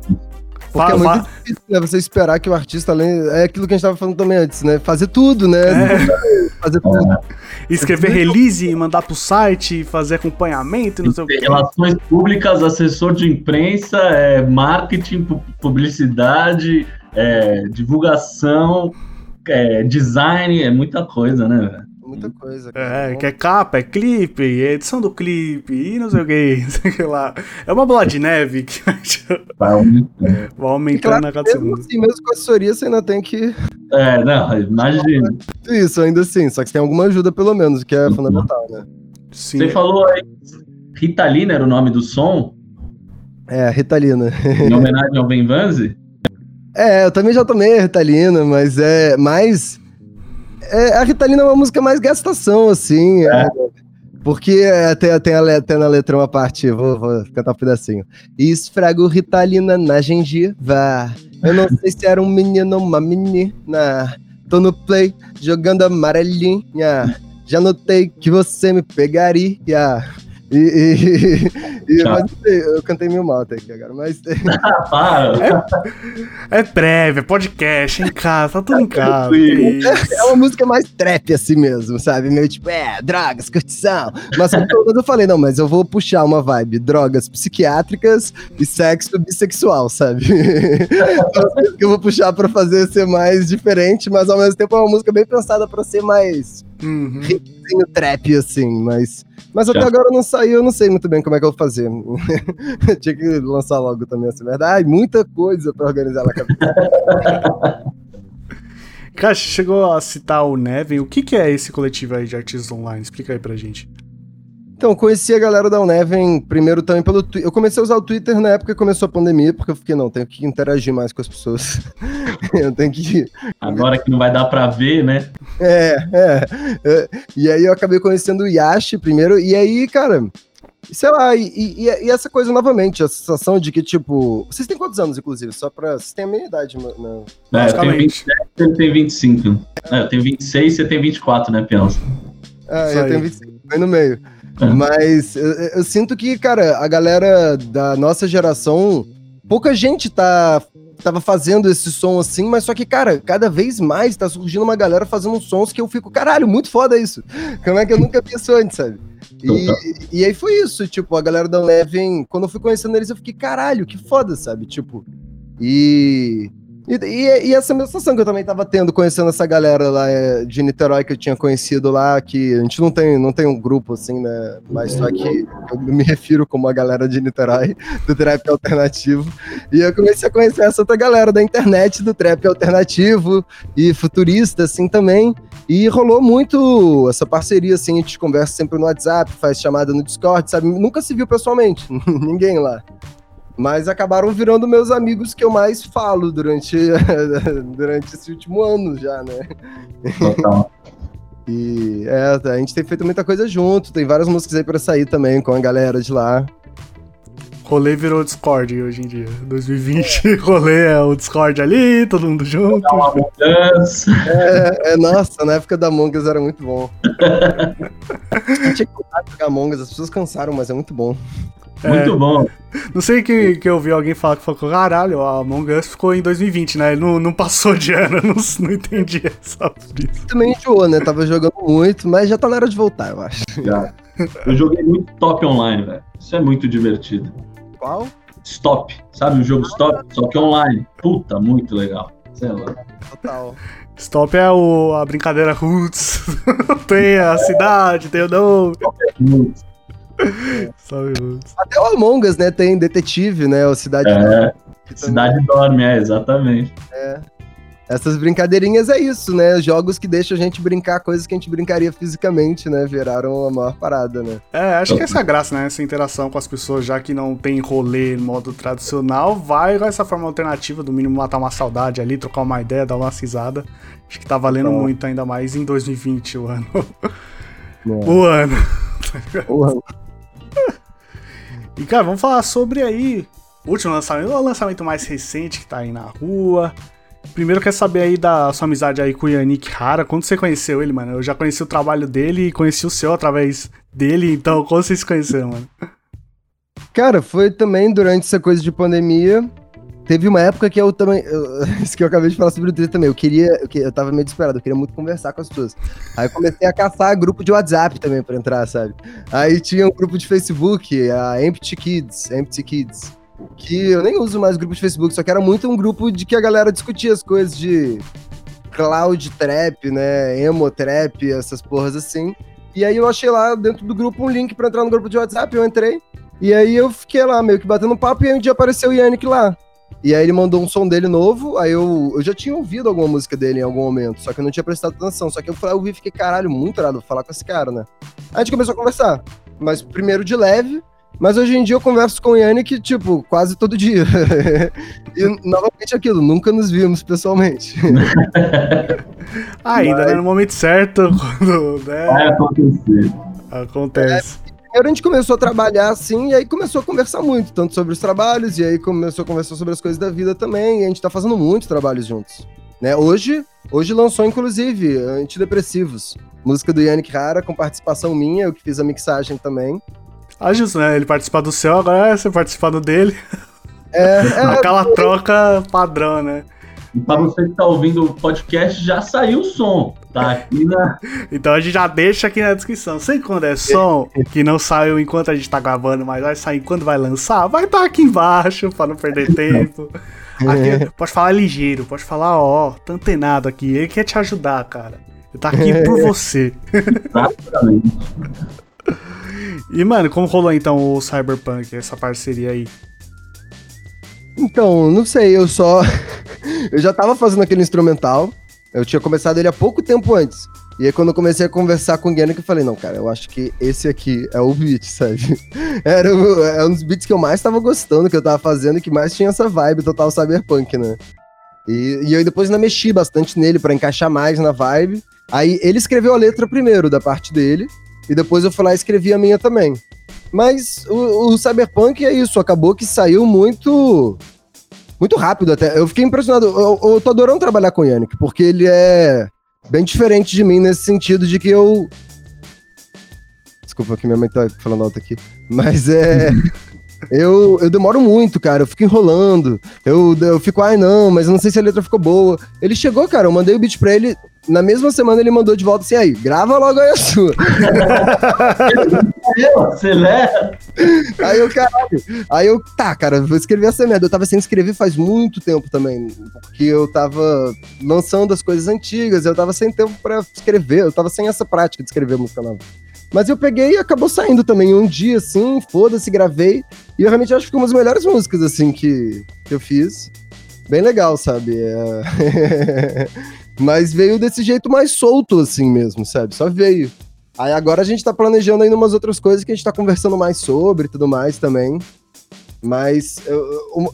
Porque é muito difícil, né? Você esperar que o artista, além. É aquilo que a gente tava falando também antes, né? Fazer tudo, né? É. Fazer tudo. É. Escrever release, mandar pro site, fazer acompanhamento, não sei o quê. Relações públicas, assessor de imprensa, é, marketing, publicidade, é, divulgação, é, design, é muita coisa, né, velho? Muita coisa. Cara. É, que é capa, é clipe, é edição do clipe, e não sei o que, não sei o que lá. É uma bola de neve que vai aumentando, vai aumentando claro, a cada segundo. Assim, mesmo com assessoria, você ainda tem que. É, não, imagina. Isso, ainda assim, só que você tem alguma ajuda pelo menos, que é fundamental, né? Sim. Você falou aí Ritalina era o nome do som? É, Ritalina. Em homenagem ao Ben Vanzi? É, eu também já tomei Ritalina, mas é mais. É, a Ritalina é uma música mais gastação, assim. É. É, porque é, tem, tem, a, tem na letra uma parte, vou, vou cantar um pedacinho. Esfrago Ritalina na gengiva. Eu não sei se era um menino ou uma menina. Tô no play, jogando amarelinha. Já notei que você me pegaria. E, e, e mas, eu cantei meio mal até aqui agora, mas. é, é prévia, é podcast, em casa, tá tudo em casa. É, é uma música mais trap assim mesmo, sabe? Meio tipo, é, drogas, curtição. Mas quando eu falei, não, mas eu vou puxar uma vibe, drogas psiquiátricas e sexo bissexual, sabe? que eu vou puxar pra fazer ser mais diferente, mas ao mesmo tempo é uma música bem pensada pra ser mais. Uhum. trap, assim, mas. Mas até Já. agora não saiu, eu não sei muito bem como é que eu vou fazer. Tinha que lançar logo também essa verdade. Muita coisa para organizar na cabeça. Cara, chegou a citar o Neven. O que, que é esse coletivo aí de artistas online? Explica aí pra gente. Então, conheci a galera da Uneven primeiro também pelo Twitter. Eu comecei a usar o Twitter na época que começou a pandemia, porque eu fiquei, não, tenho que interagir mais com as pessoas. eu tenho que. Agora que não vai dar pra ver, né? É, é, é. E aí eu acabei conhecendo o Yashi primeiro, e aí, cara. Sei lá, e, e, e, essa coisa novamente, a sensação de que, tipo. Vocês têm quantos anos, inclusive? Só pra. Vocês têm a minha idade, mano. É, eu tenho 27, ele tem 25. É, eu tenho 26 você tem 24, né, Piança? Ah, eu tenho 25, bem no meio. É. Mas eu, eu, sinto que, cara, a galera da nossa geração, pouca gente tá tava fazendo esse som assim, mas só que, cara, cada vez mais tá surgindo uma galera fazendo sons que eu fico, caralho, muito foda isso. Como é que eu nunca isso antes, sabe? E, e aí foi isso, tipo, a galera da Levin, quando eu fui conhecendo eles, eu fiquei, caralho, que foda, sabe? Tipo, e e, e, e, essa mesma sensação que eu também tava tendo, conhecendo essa galera lá é, de Niterói que eu tinha conhecido lá, que a gente não tem, não tem um grupo assim, né? Mas só que eu me refiro como a galera de Niterói, do trap alternativo. E eu comecei a conhecer essa outra galera da internet, do trap alternativo e futurista, assim também. E rolou muito essa parceria, assim, a gente conversa sempre no WhatsApp, faz chamada no Discord, sabe? Nunca se viu pessoalmente, ninguém lá mas acabaram virando meus amigos que eu mais falo durante, durante esse último ano já, né? Total. e é, a gente tem feito muita coisa junto, tem várias músicas aí pra sair também com a galera de lá. Rolê virou Discord hoje em dia. 2020, rolê é o Discord ali, todo mundo junto. É, é, nossa, na época da Among Us era muito bom. a gente tinha que jogar Among Us, as pessoas cansaram, mas é muito bom. Muito é, bom. Não sei que, que eu ouvi alguém falar que falou, caralho, a Among Us ficou em 2020, né? Ele não, não passou de ano, não, não entendi essa brisa. Também enjoou, né? Tava jogando muito, mas já tá na hora de voltar, eu acho. Já. Eu joguei muito top online, velho. Isso é muito divertido. Qual? Stop. Sabe o jogo Stop? Só que online. Puta, muito legal. Sei lá. Total. Stop é o, a brincadeira Roots. tem a cidade, tem o nome. Stop é Roots. Até o Among Us, né? Tem detetive, né? O Cidade é, Dorme. Cidade Dorme, é, exatamente. É. Essas brincadeirinhas é isso, né? Jogos que deixam a gente brincar coisas que a gente brincaria fisicamente, né? Viraram a maior parada, né? É, acho que essa é graça, né? Essa interação com as pessoas, já que não tem rolê no modo tradicional, vai com essa forma alternativa, do mínimo matar uma saudade ali, trocar uma ideia, dar uma cisada. Acho que tá valendo então... muito, ainda mais em 2020, o ano. É. O ano. o ano. E, cara, vamos falar sobre aí o último lançamento, o lançamento mais recente que tá aí na rua. Primeiro quer saber aí da sua amizade aí com o Yannick Hara. Quando você conheceu ele, mano? Eu já conheci o trabalho dele e conheci o seu através dele, então como vocês se conheceram, mano? Cara, foi também durante essa coisa de pandemia. Teve uma época que eu também. Eu, isso que eu acabei de falar sobre o Twitter também. Eu queria. Eu, eu tava meio desesperado, eu queria muito conversar com as pessoas. Aí eu comecei a caçar grupo de WhatsApp também pra entrar, sabe? Aí tinha um grupo de Facebook, a Empty Kids, Empty Kids. Que eu nem uso mais grupo de Facebook, só que era muito um grupo de que a galera discutia as coisas de cloud trap, né? Emo trap, essas porras assim. E aí eu achei lá dentro do grupo um link para entrar no grupo de WhatsApp, eu entrei. E aí eu fiquei lá meio que batendo papo e aí um dia apareceu o Yannick lá. E aí ele mandou um som dele novo, aí eu, eu já tinha ouvido alguma música dele em algum momento, só que eu não tinha prestado atenção. Só que eu falei, eu vi e fiquei, caralho, muito errado, vou falar com esse cara, né? Aí a gente começou a conversar. mas primeiro de leve. Mas hoje em dia eu converso com o Yannick, tipo, quase todo dia. e novamente aquilo, nunca nos vimos pessoalmente. Ainda, mas... né? No momento certo, quando. Né? Vai acontecer. Acontece. É, primeiro a gente começou a trabalhar assim, e aí começou a conversar muito, tanto sobre os trabalhos, e aí começou a conversar sobre as coisas da vida também, e a gente tá fazendo muitos trabalhos juntos. Né? Hoje, hoje lançou, inclusive, Antidepressivos, música do Yannick Rara, com participação minha, eu que fiz a mixagem também. Ah, justo, né? Ele participar do seu, agora é você participando dele. É, é Aquela troca padrão, né? E para você que está ouvindo o podcast, já saiu o som. Tá aqui na. então a gente já deixa aqui na descrição. Sei quando é som que não saiu enquanto a gente tá gravando, mas vai sair quando vai lançar, vai estar tá aqui embaixo para não perder tempo. Aqui, pode falar ligeiro, pode falar, ó, tá antenado aqui. Ele quer te ajudar, cara. Ele tá aqui por você. Exatamente. e, mano, como rolou então o Cyberpunk, essa parceria aí? Então, não sei, eu só. eu já tava fazendo aquele instrumental. Eu tinha começado ele há pouco tempo antes. E aí, quando eu comecei a conversar com o Guiana, eu falei, não, cara, eu acho que esse aqui é o beat, sabe? Era o, é um dos beats que eu mais tava gostando, que eu tava fazendo, que mais tinha essa vibe total cyberpunk, né? E, e eu depois ainda mexi bastante nele para encaixar mais na vibe. Aí ele escreveu a letra primeiro, da parte dele, e depois eu fui lá e escrevi a minha também. Mas o, o Cyberpunk é isso, acabou que saiu muito muito rápido até. Eu fiquei impressionado. Eu, eu tô adorando trabalhar com o Yannick, porque ele é bem diferente de mim nesse sentido de que eu. Desculpa que minha mãe tá falando alto aqui. Mas é. Eu, eu demoro muito, cara. Eu fico enrolando. Eu, eu fico, ai não, mas eu não sei se a letra ficou boa. Ele chegou, cara. Eu mandei o beat pra ele. Na mesma semana ele mandou de volta assim: aí, grava logo aí a sua. Aí eu, caralho. Aí eu, tá, cara, vou escrever essa merda. Eu tava sem escrever faz muito tempo também. Porque eu tava lançando as coisas antigas. Eu tava sem tempo pra escrever. Eu tava sem essa prática de escrever música nova. Mas eu peguei e acabou saindo também um dia, assim, foda-se, gravei. E eu realmente acho que foi uma das melhores músicas, assim, que, que eu fiz. Bem legal, sabe? É... Mas veio desse jeito mais solto, assim mesmo, sabe? Só veio. Aí agora a gente tá planejando ainda umas outras coisas que a gente tá conversando mais sobre e tudo mais também. Mas eu,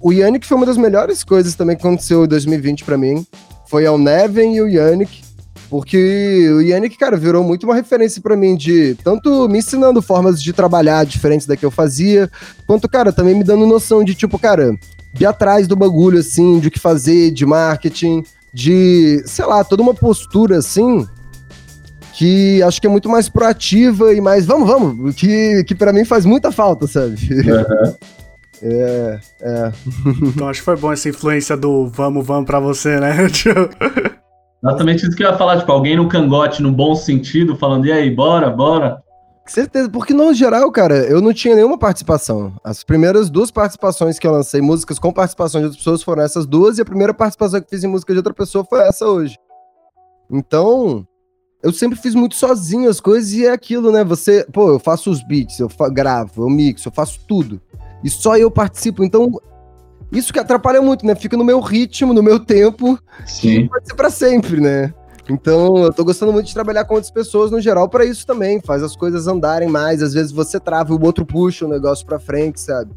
o, Yannick foi uma das melhores coisas também que aconteceu em 2020 para mim. Foi ao Neven e o Yannick. Porque o Yannick, cara, virou muito uma referência para mim de tanto me ensinando formas de trabalhar diferentes da que eu fazia, quanto, cara, também me dando noção de, tipo, cara, de atrás do bagulho, assim, de o que fazer, de marketing, de, sei lá, toda uma postura, assim, que acho que é muito mais proativa e mais, vamos, vamos, que, que para mim faz muita falta, sabe? Uhum. É, é. Então acho que foi bom essa influência do vamos, vamos pra você, né? Exatamente isso que eu ia falar, tipo, alguém no cangote, no bom sentido, falando, e aí, bora, bora. Certeza, porque no geral, cara, eu não tinha nenhuma participação. As primeiras duas participações que eu lancei, músicas com participação de outras pessoas, foram essas duas, e a primeira participação que fiz em música de outra pessoa foi essa hoje. Então, eu sempre fiz muito sozinho as coisas e é aquilo, né? Você, pô, eu faço os beats, eu gravo, eu mixo, eu faço tudo. E só eu participo. Então, isso que atrapalha muito, né? Fica no meu ritmo, no meu tempo. Sim. Pode ser pra sempre, né? Então, eu tô gostando muito de trabalhar com outras pessoas no geral para isso também. Faz as coisas andarem mais. Às vezes você trava e o outro puxa o negócio pra frente, sabe?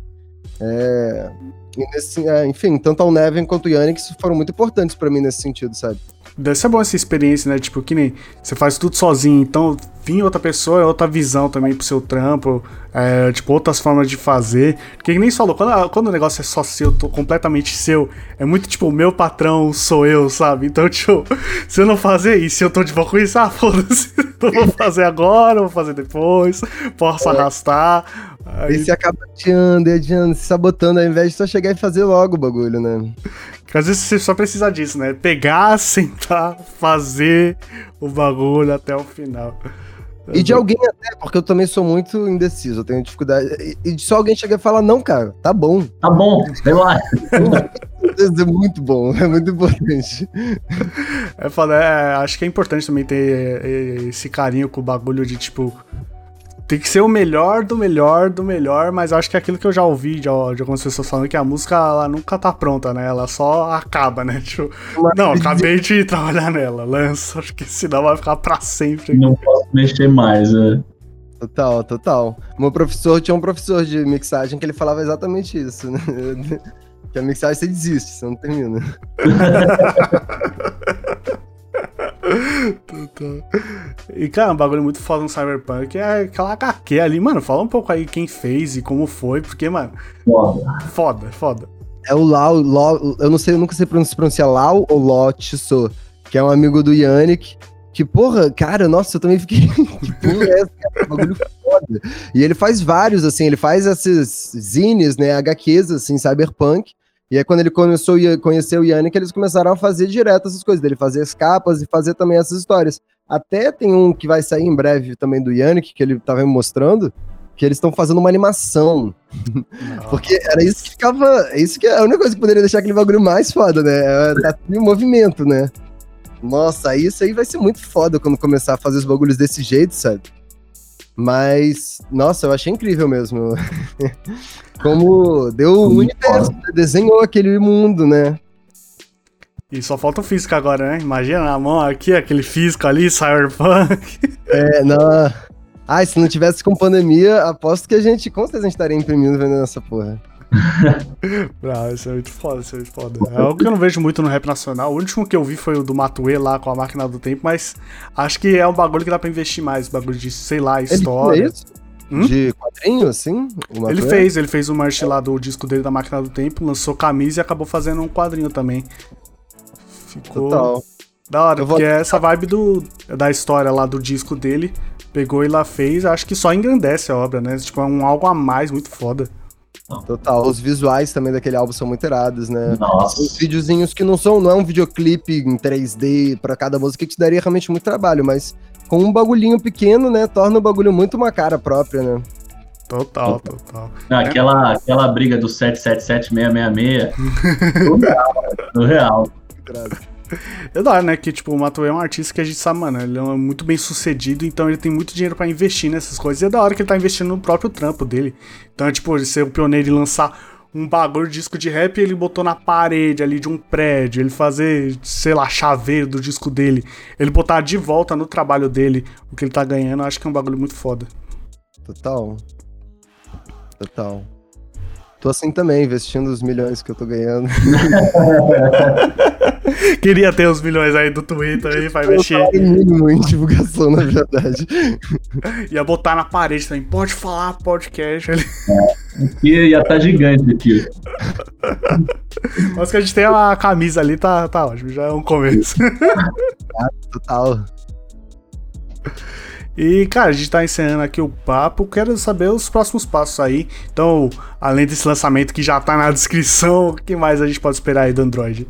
É... Nesse, é, enfim, tanto o Neven quanto o Yannick foram muito importantes para mim nesse sentido, sabe? Deve ser bom essa experiência, né? Tipo, que nem você faz tudo sozinho, então vir outra pessoa é outra visão também pro seu trampo, é, tipo, outras formas de fazer. Porque nem falou, quando, quando o negócio é só seu, completamente seu, é muito tipo, o meu patrão sou eu, sabe? Então, tipo, se eu não fazer isso, eu tô de boa com isso, ah, foda-se, não vou fazer agora, vou fazer depois, posso é. arrastar. Aí... E você acaba adiando, adiando, se sabotando, ao invés de só chegar e fazer logo o bagulho, né? Porque às vezes você só precisa disso, né? Pegar, sentar, fazer o bagulho até o final. E de alguém até, porque eu também sou muito indeciso, eu tenho dificuldade. E de só alguém chegar e falar, não, cara, tá bom. Tá bom, sei lá. é muito bom, é muito importante. É, é, acho que é importante também ter esse carinho com o bagulho de, tipo, tem que ser o melhor do melhor do melhor, mas acho que é aquilo que eu já ouvi de, de algumas pessoas falando que a música ela nunca tá pronta, né? Ela só acaba, né? Tipo, não, acabei de trabalhar nela, lança, acho que senão vai ficar pra sempre. Não posso mexer mais, né? Total, total. Meu professor tinha um professor de mixagem que ele falava exatamente isso, né? Que a mixagem você desiste, você não termina. E, cara, um bagulho muito foda no Cyberpunk é aquela HQ ali. Mano, fala um pouco aí quem fez e como foi, porque, mano. Foda. Foda, foda. É o Lau, Lau eu não sei, eu nunca sei pronunciar Lau ou Lotso, que é um amigo do Yannick. Que, porra, cara, nossa, eu também fiquei. que porra é essa, cara? bagulho foda. E ele faz vários, assim, ele faz esses zines, né, HQs, assim, cyberpunk. E aí, quando ele começou a conhecer o Yannick, eles começaram a fazer direto essas coisas dele, fazer as capas e fazer também essas histórias. Até tem um que vai sair em breve também do Yannick, que ele tava me mostrando, que eles estão fazendo uma animação. Porque era isso que ficava. Isso que é a única coisa que poderia deixar aquele bagulho mais foda, né? É, tá em movimento, né? Nossa, isso aí vai ser muito foda quando começar a fazer os bagulhos desse jeito, sabe? Mas, nossa, eu achei incrível mesmo. Como deu o universo, né? desenhou aquele mundo, né? E só falta o físico agora, né? Imagina na mão aqui, aquele físico ali, Cyberpunk. É, não. Ai, se não tivesse com pandemia, aposto que a gente, com certeza, a gente estaria imprimindo vendendo essa porra. ah, isso é muito foda, isso é muito foda. É algo que eu não vejo muito no rap nacional. O último que eu vi foi o do Matue lá com a máquina do tempo, mas acho que é um bagulho que dá pra investir mais, bagulho de, sei lá, história. Ele hum? De quadrinho, assim? Ele fez, ele fez o merch lá do disco dele da máquina do tempo, lançou camisa e acabou fazendo um quadrinho também. Ficou Total. da hora, vou... porque é essa vibe do, da história lá do disco dele pegou e lá fez, acho que só engrandece a obra, né? Tipo, é um algo a mais muito foda. Total. Os visuais também daquele álbum são muito irados, né? Nossa. Os videozinhos que não são, não é um videoclipe em 3D para cada música que te daria realmente muito trabalho, mas com um bagulhinho pequeno, né, torna o bagulho muito uma cara própria, né? Total, total. Não, aquela, aquela briga do 777-666. no real, no real. É da hora, né? Que, tipo, o Matuê é um artista que a gente sabe, mano, ele é muito bem sucedido, então ele tem muito dinheiro para investir nessas coisas. E é da hora que ele tá investindo no próprio trampo dele. Então, é, tipo, ele ser o pioneiro de lançar um bagulho de disco de rap ele botou na parede ali de um prédio, ele fazer, sei lá, chaveiro do disco dele, ele botar de volta no trabalho dele o que ele tá ganhando, acho que é um bagulho muito foda. Total. Total. Tô assim também, investindo os milhões que eu tô ganhando. Queria ter os milhões aí do Twitter aí pra mexer. mínimo em divulgação, na verdade. Ia botar na parede também. Pode falar podcast ali. É, aqui ia estar tá gigante aqui. Mas que a gente tem a camisa ali, tá, tá ótimo. Já é um começo. Ah, total. E, cara, a gente tá encerrando aqui o papo. Quero saber os próximos passos aí. Então, além desse lançamento que já tá na descrição, o que mais a gente pode esperar aí do Android?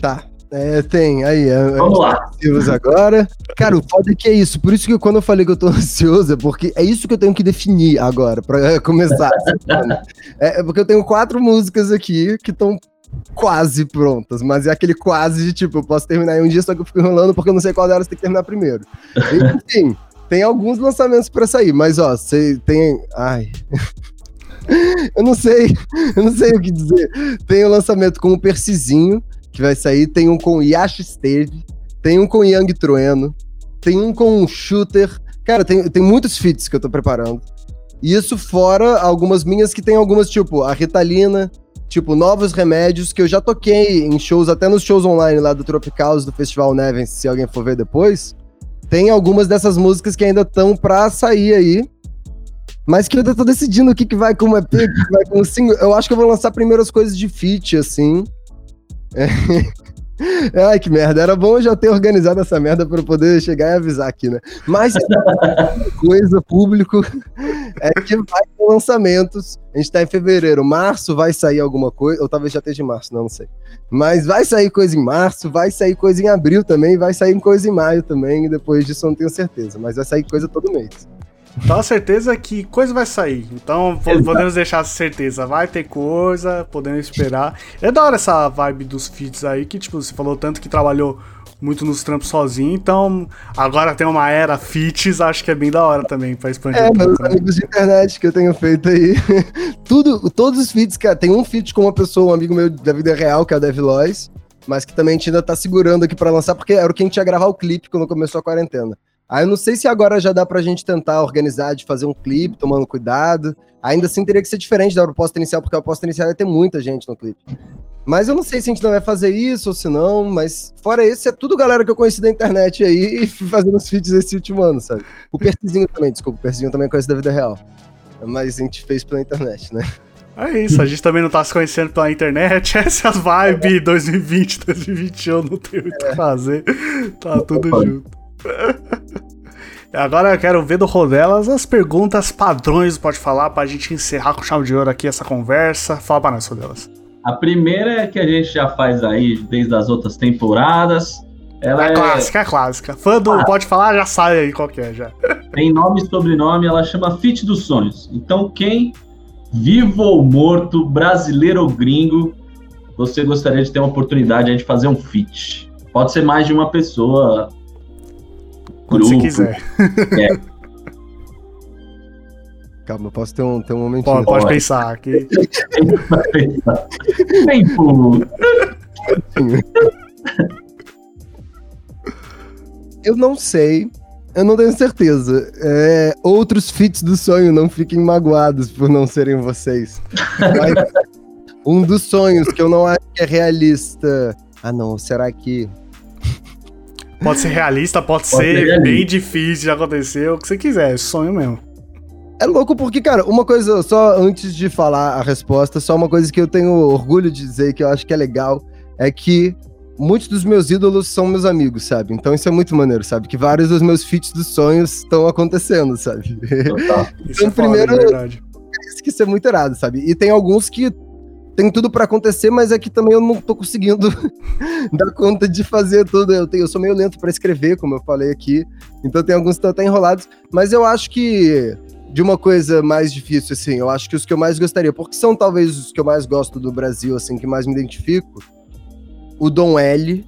Tá. É, tem, aí. É, Vamos lá. Agora. Cara, o foda é que é isso. Por isso que quando eu falei que eu tô ansioso, é porque é isso que eu tenho que definir agora, pra começar. é, é porque eu tenho quatro músicas aqui que estão quase prontas, mas é aquele quase de tipo, eu posso terminar em um dia, só que eu fico enrolando porque eu não sei qual delas tem que terminar primeiro. Enfim, tem alguns lançamentos para sair, mas ó, você tem. Ai. eu não sei, eu não sei o que dizer. Tem o um lançamento com o Percizinho, que vai sair, tem um com Yash Steve, tem um com Young Trueno, tem um com um Shooter. Cara, tem, tem muitos feats que eu tô preparando. Isso fora algumas minhas que tem algumas, tipo, a Ritalina, tipo, novos remédios que eu já toquei em shows, até nos shows online lá do Tropicals, do Festival Nevens, se alguém for ver depois. Tem algumas dessas músicas que ainda estão pra sair aí. Mas que eu ainda tô decidindo o que, que vai com o EP, o que vai com o single. Eu acho que eu vou lançar primeiro as coisas de feat, assim. É. Ai, que merda. Era bom eu já ter organizado essa merda para poder chegar e avisar aqui, né? Mas coisa, público, é que vai ter lançamentos. A gente tá em fevereiro. Março vai sair alguma coisa, ou talvez já esteja em março, não, não sei. Mas vai sair coisa em março, vai sair coisa em abril também, vai sair coisa em maio também. E depois disso eu não tenho certeza. Mas vai sair coisa todo mês. Então certeza é que coisa vai sair. Então podemos deixar essa certeza. Vai ter coisa, podemos esperar. É da hora essa vibe dos feats aí, que tipo, você falou tanto que trabalhou muito nos trampos sozinho, então agora tem uma era feats, acho que é bem da hora também pra expandir. É, um meus né? amigos de internet que eu tenho feito aí. Tudo, todos os feats, cara, tem um feat com uma pessoa, um amigo meu da vida real, que é o Dev Lois, mas que também a gente ainda tá segurando aqui para lançar, porque era o que a gente ia gravar o clipe quando começou a quarentena. Aí eu não sei se agora já dá pra gente tentar organizar de fazer um clipe, tomando cuidado. Ainda assim teria que ser diferente da proposta inicial, porque a proposta inicial ia ter muita gente no clipe. Mas eu não sei se a gente não vai fazer isso ou se não, mas fora isso, é tudo galera que eu conheci da internet aí e fazendo os feats esse último ano, sabe? O Percizinho também, desculpa, o Percizinho também conhece da vida real. Mas a gente fez pela internet, né? É isso, a gente também não tá se conhecendo pela internet. Essa é a vibe 2020, 2021, não tem muito o que fazer. Tá tudo junto. Agora eu quero ver do Rodelas as perguntas padrões, pode falar, pra gente encerrar com chave de ouro aqui essa conversa. Fala pra nós, Rodelas. A primeira é que a gente já faz aí desde as outras temporadas. Ela é, é clássica, é clássica. Fã do ah. Pode Falar já sabe aí qual que é já. Tem nome e sobrenome, ela chama Fit dos Sonhos. Então quem, vivo ou morto, brasileiro ou gringo, você gostaria de ter uma oportunidade de fazer um fit? Pode ser mais de uma pessoa, quando grupo. você quiser. É. Calma, posso ter um, ter um momentinho. Pode, pode pensar aqui. Tempo. Eu não sei. Eu não tenho certeza. É, outros fits do sonho não fiquem magoados por não serem vocês. Mas um dos sonhos que eu não acho que é realista. Ah, não. Será que Pode ser realista, pode, pode ser, ser bem difícil de acontecer, o que você quiser, é sonho mesmo. É louco porque, cara, uma coisa, só antes de falar a resposta, só uma coisa que eu tenho orgulho de dizer que eu acho que é legal, é que muitos dos meus ídolos são meus amigos, sabe? Então isso é muito maneiro, sabe? Que vários dos meus feats dos sonhos estão acontecendo, sabe? Total. então, isso é primeiro, foda, verdade. isso que isso é muito errado, sabe? E tem alguns que tem tudo para acontecer, mas é que também eu não tô conseguindo dar conta de fazer tudo. Eu, tenho, eu sou meio lento para escrever, como eu falei aqui, então tem alguns que estão até enrolados, mas eu acho que de uma coisa mais difícil, assim, eu acho que os que eu mais gostaria, porque são talvez os que eu mais gosto do Brasil, assim, que mais me identifico, o Dom L.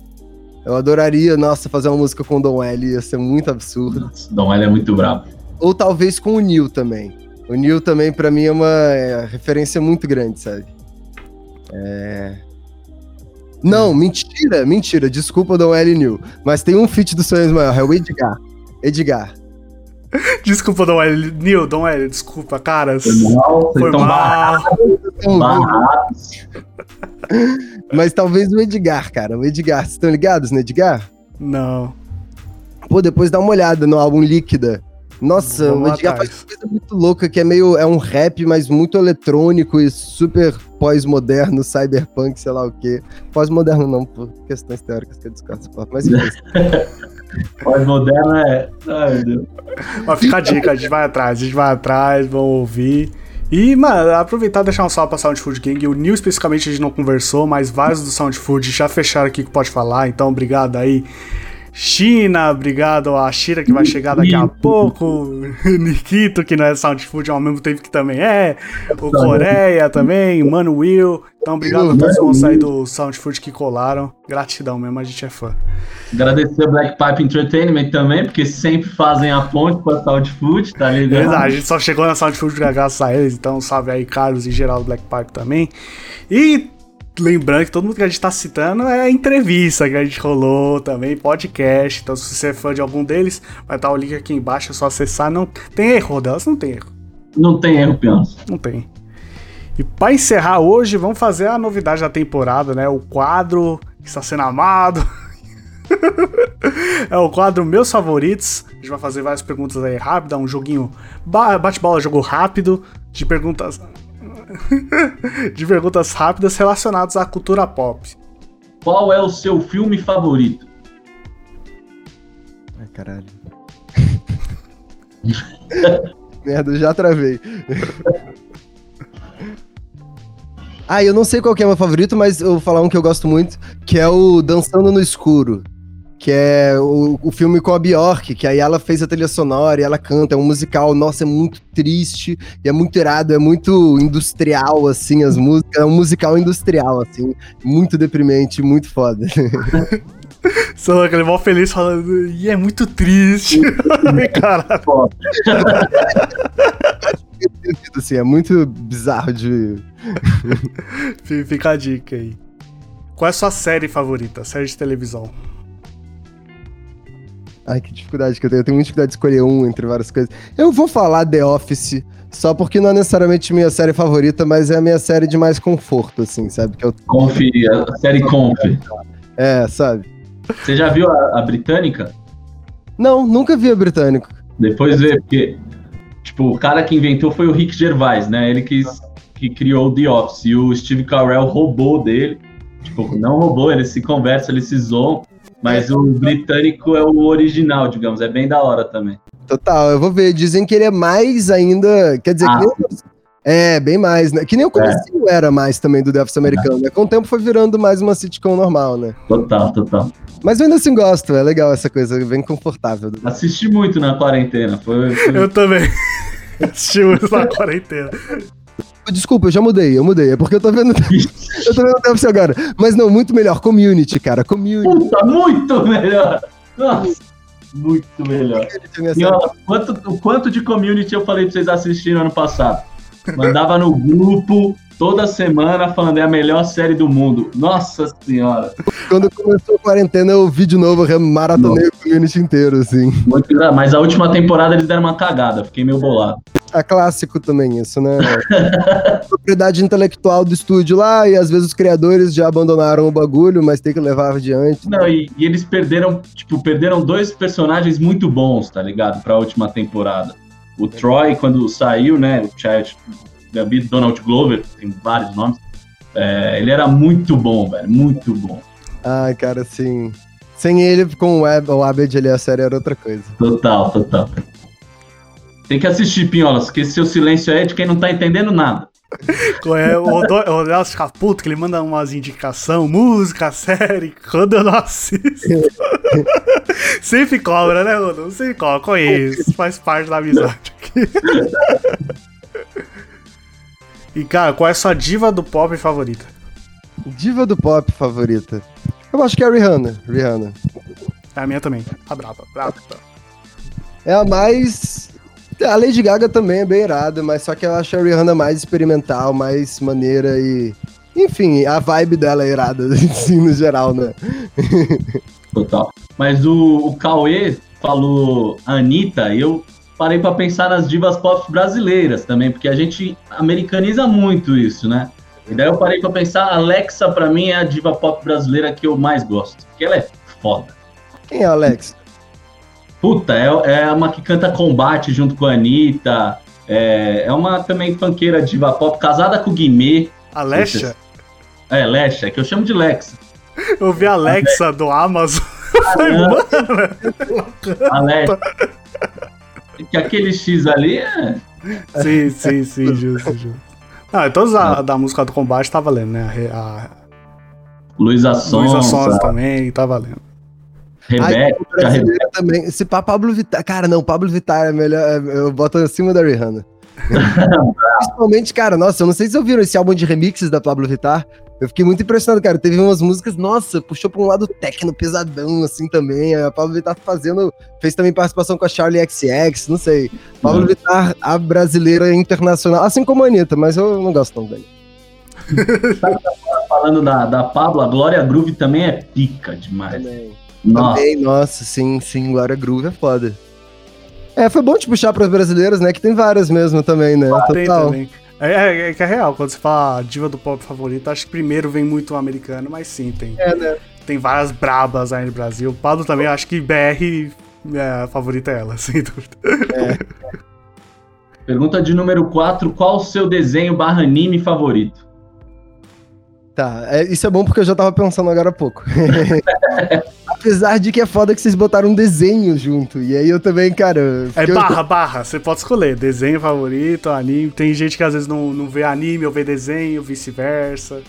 Eu adoraria, nossa, fazer uma música com o Dom L, ia ser muito absurdo. Nossa, Dom L é muito brabo. Ou talvez com o Neil também. O Neil também, para mim, é uma é, referência muito grande, sabe? É... Não, mentira, mentira. Desculpa, Dom L. New. Mas tem um feat do Sonhos Maior, é o Edgar. Edgar. Desculpa, Dom L. Neil, Dom L, desculpa, caras. Foi mal, foi mal. Mas talvez o Edgar, cara. O Edgar, vocês estão ligados no Edgar? Não. Pô, depois dá uma olhada no álbum Líquida. Nossa, Vamos o Edgar faz uma coisa muito louca, que é meio. É um rap, mas muito eletrônico e super pós-moderno, cyberpunk, sei lá o quê. Pós-moderno não, por questões teóricas que eu discordo. Mas enfim. pós-moderno é. Ai, meu Deus. Mas fica a dica, a gente vai atrás, a gente vai atrás, vamos ouvir. E, mano, aproveitar e deixar um salve pra Sound Food Gang. O Neil especificamente a gente não conversou, mas vários do Sound Food já fecharam aqui que pode falar, então obrigado aí. China, obrigado a Shira que vai chegar daqui a pouco, Nikito que não é Sound Food ao mesmo tempo que também é, o Coreia também, Mano Will. Então obrigado a todos que vão sair do Sound Food que colaram. Gratidão mesmo, a gente é fã. Agradecer o Black Pipe Entertainment também, porque sempre fazem a ponte com a Sound Food, tá ligado? Verdade, a gente só chegou na Sound Food graças a eles, então salve aí Carlos e Geraldo Black Pipe também. E lembrando que todo mundo que a gente tá citando é entrevista que a gente rolou também, podcast. Então, se você é fã de algum deles, vai estar o link aqui embaixo, é só acessar. Não tem erro delas, não tem erro. Não tem erro, Pianço. Não tem. E para encerrar hoje, vamos fazer a novidade da temporada, né? O quadro que está sendo amado. é o quadro Meus Favoritos. A gente vai fazer várias perguntas aí rápidas, um joguinho bate-bola, jogo rápido, de perguntas de perguntas rápidas relacionadas à cultura pop. Qual é o seu filme favorito? Ai, caralho. Merda, eu já travei. ah, eu não sei qual é o meu favorito, mas eu vou falar um que eu gosto muito, que é o Dançando no Escuro que é o, o filme com a Bjork, que aí ela fez a trilha sonora e ela canta, é um musical, nossa, é muito triste, e é muito irado, é muito industrial, assim, as músicas, é um musical industrial, assim, muito deprimente, muito foda. Só aquele mal feliz falando, e é muito triste. Caralho. assim, é muito bizarro de. Fica a dica aí. Qual é a sua série favorita? Série de televisão? Ai, que dificuldade que eu tenho. Eu tenho muita dificuldade de escolher um entre várias coisas. Eu vou falar The Office, só porque não é necessariamente minha série favorita, mas é a minha série de mais conforto, assim, sabe? Que eu... Conf, a série Conf. É, sabe? Você já viu a, a britânica? Não, nunca vi a britânica. Depois vê, porque tipo, o cara que inventou foi o Rick Gervais, né? Ele que, que criou o The Office. E o Steve Carell roubou dele. Tipo, não roubou, eles se conversam, eles se zoam. Mas o britânico é o original, digamos. É bem da hora também. Total, eu vou ver. Dizem que ele é mais ainda. Quer dizer, ah. que é, bem mais, né? Que nem o comecinho é. era mais também do The Office americano, né? Com o tempo foi virando mais uma sitcom normal, né? Total, total. Mas eu ainda assim gosto, é legal essa coisa, bem confortável. Assisti muito na quarentena. Foi, foi... Eu também. Assisti muito na quarentena. Desculpa, eu já mudei, eu mudei. É porque eu tô vendo. eu tô vendo o Office agora. Mas não, muito melhor. Community, cara. Community. Puta, muito melhor. Nossa. Muito melhor. E, ó, quanto, o quanto de community eu falei pra vocês assistirem ano passado? Mandava no grupo, toda semana falando é a melhor série do mundo. Nossa senhora. Quando começou a quarentena, eu vi de novo, maratonei o community inteiro, assim. Muito, mas a última temporada eles deram uma cagada, fiquei meio bolado. É clássico também isso, né? Propriedade intelectual do estúdio lá, e às vezes os criadores já abandonaram o bagulho, mas tem que levar adiante. Não, e, e eles perderam, tipo, perderam dois personagens muito bons, tá ligado? Pra última temporada. O Troy, quando saiu, né? O Chad, Gabi Donald Glover, tem vários nomes. É, ele era muito bom, velho, muito bom. Ah, cara, sim. Sem ele, com o Abed ali, a série era outra coisa. Total, total. Tem que assistir, Pinholas, porque seu silêncio é de quem não tá entendendo nada. É, o Rodolfo fica puto que ele manda umas indicações, música, série, quando eu não assisto. Sempre cobra, né, Rodolfo? Sempre cobra, conheço, faz parte da amizade aqui. E, cara, qual é a sua diva do pop favorita? Diva do pop favorita? Eu acho que é a Rihanna. Rihanna. É a minha também. A brava, brava. É a mais. A Lady Gaga também é bem irada, mas só que eu acho a Rihanna mais experimental, mais maneira e. Enfim, a vibe dela é irada, assim, no geral, né? Total. Mas o, o Cauê falou Anitta, eu parei para pensar nas divas pop brasileiras também, porque a gente americaniza muito isso, né? E daí eu parei para pensar, Alexa para mim é a diva pop brasileira que eu mais gosto, porque ela é foda. Quem é a Alexa? Puta, é, é uma que canta combate junto com a Anitta, é, é uma também funkeira diva pop, casada com o Guimê. A? É, é que eu chamo de Lexa. Eu vi a Alexa do Amazon. Alexa que aquele X ali é. Sim, sim, sim, justo, justo. Não, todas a, da música do combate tá valendo, né? A, a... Luísa Sons. Luísa Sons também tá valendo. Rebeca, Rebeca. também. Esse Pablo Vittar. Cara, não, Pablo Vittar é melhor. É, eu boto acima da Rihanna. Principalmente, cara, nossa, eu não sei se vocês ouviram esse álbum de remixes da Pablo Vittar. Eu fiquei muito impressionado, cara. Teve umas músicas, nossa, puxou pra um lado técnico, pesadão, assim também. A Pablo Vittar fazendo. Fez também participação com a Charlie XX, não sei. Pablo uhum. Vittar, a brasileira internacional, assim como a Anitta, mas eu não gosto tão bem. Falando da, da Pablo, a Glória Groove também é pica demais. Também. Nossa. Também, nossa, sim, sim, Glória Groove é foda. É, foi bom te puxar para os brasileiros, né? Que tem várias mesmo também, né? Ah, Total. Tem também. É, é, é, que é real, quando você fala diva do pop favorito, acho que primeiro vem muito o americano, mas sim, tem. É, né? Tem várias brabas aí no Brasil. O Pablo também, acho que BR é, a favorita é ela, sem dúvida. É. Pergunta de número 4: qual o seu desenho barra anime favorito? Tá, é, isso é bom porque eu já tava pensando agora há pouco. Apesar de que é foda que vocês botaram um desenho junto. E aí eu também, cara. É barra, eu... barra. Você pode escolher. Desenho favorito, anime. Tem gente que às vezes não, não vê anime ou vê desenho, vice-versa.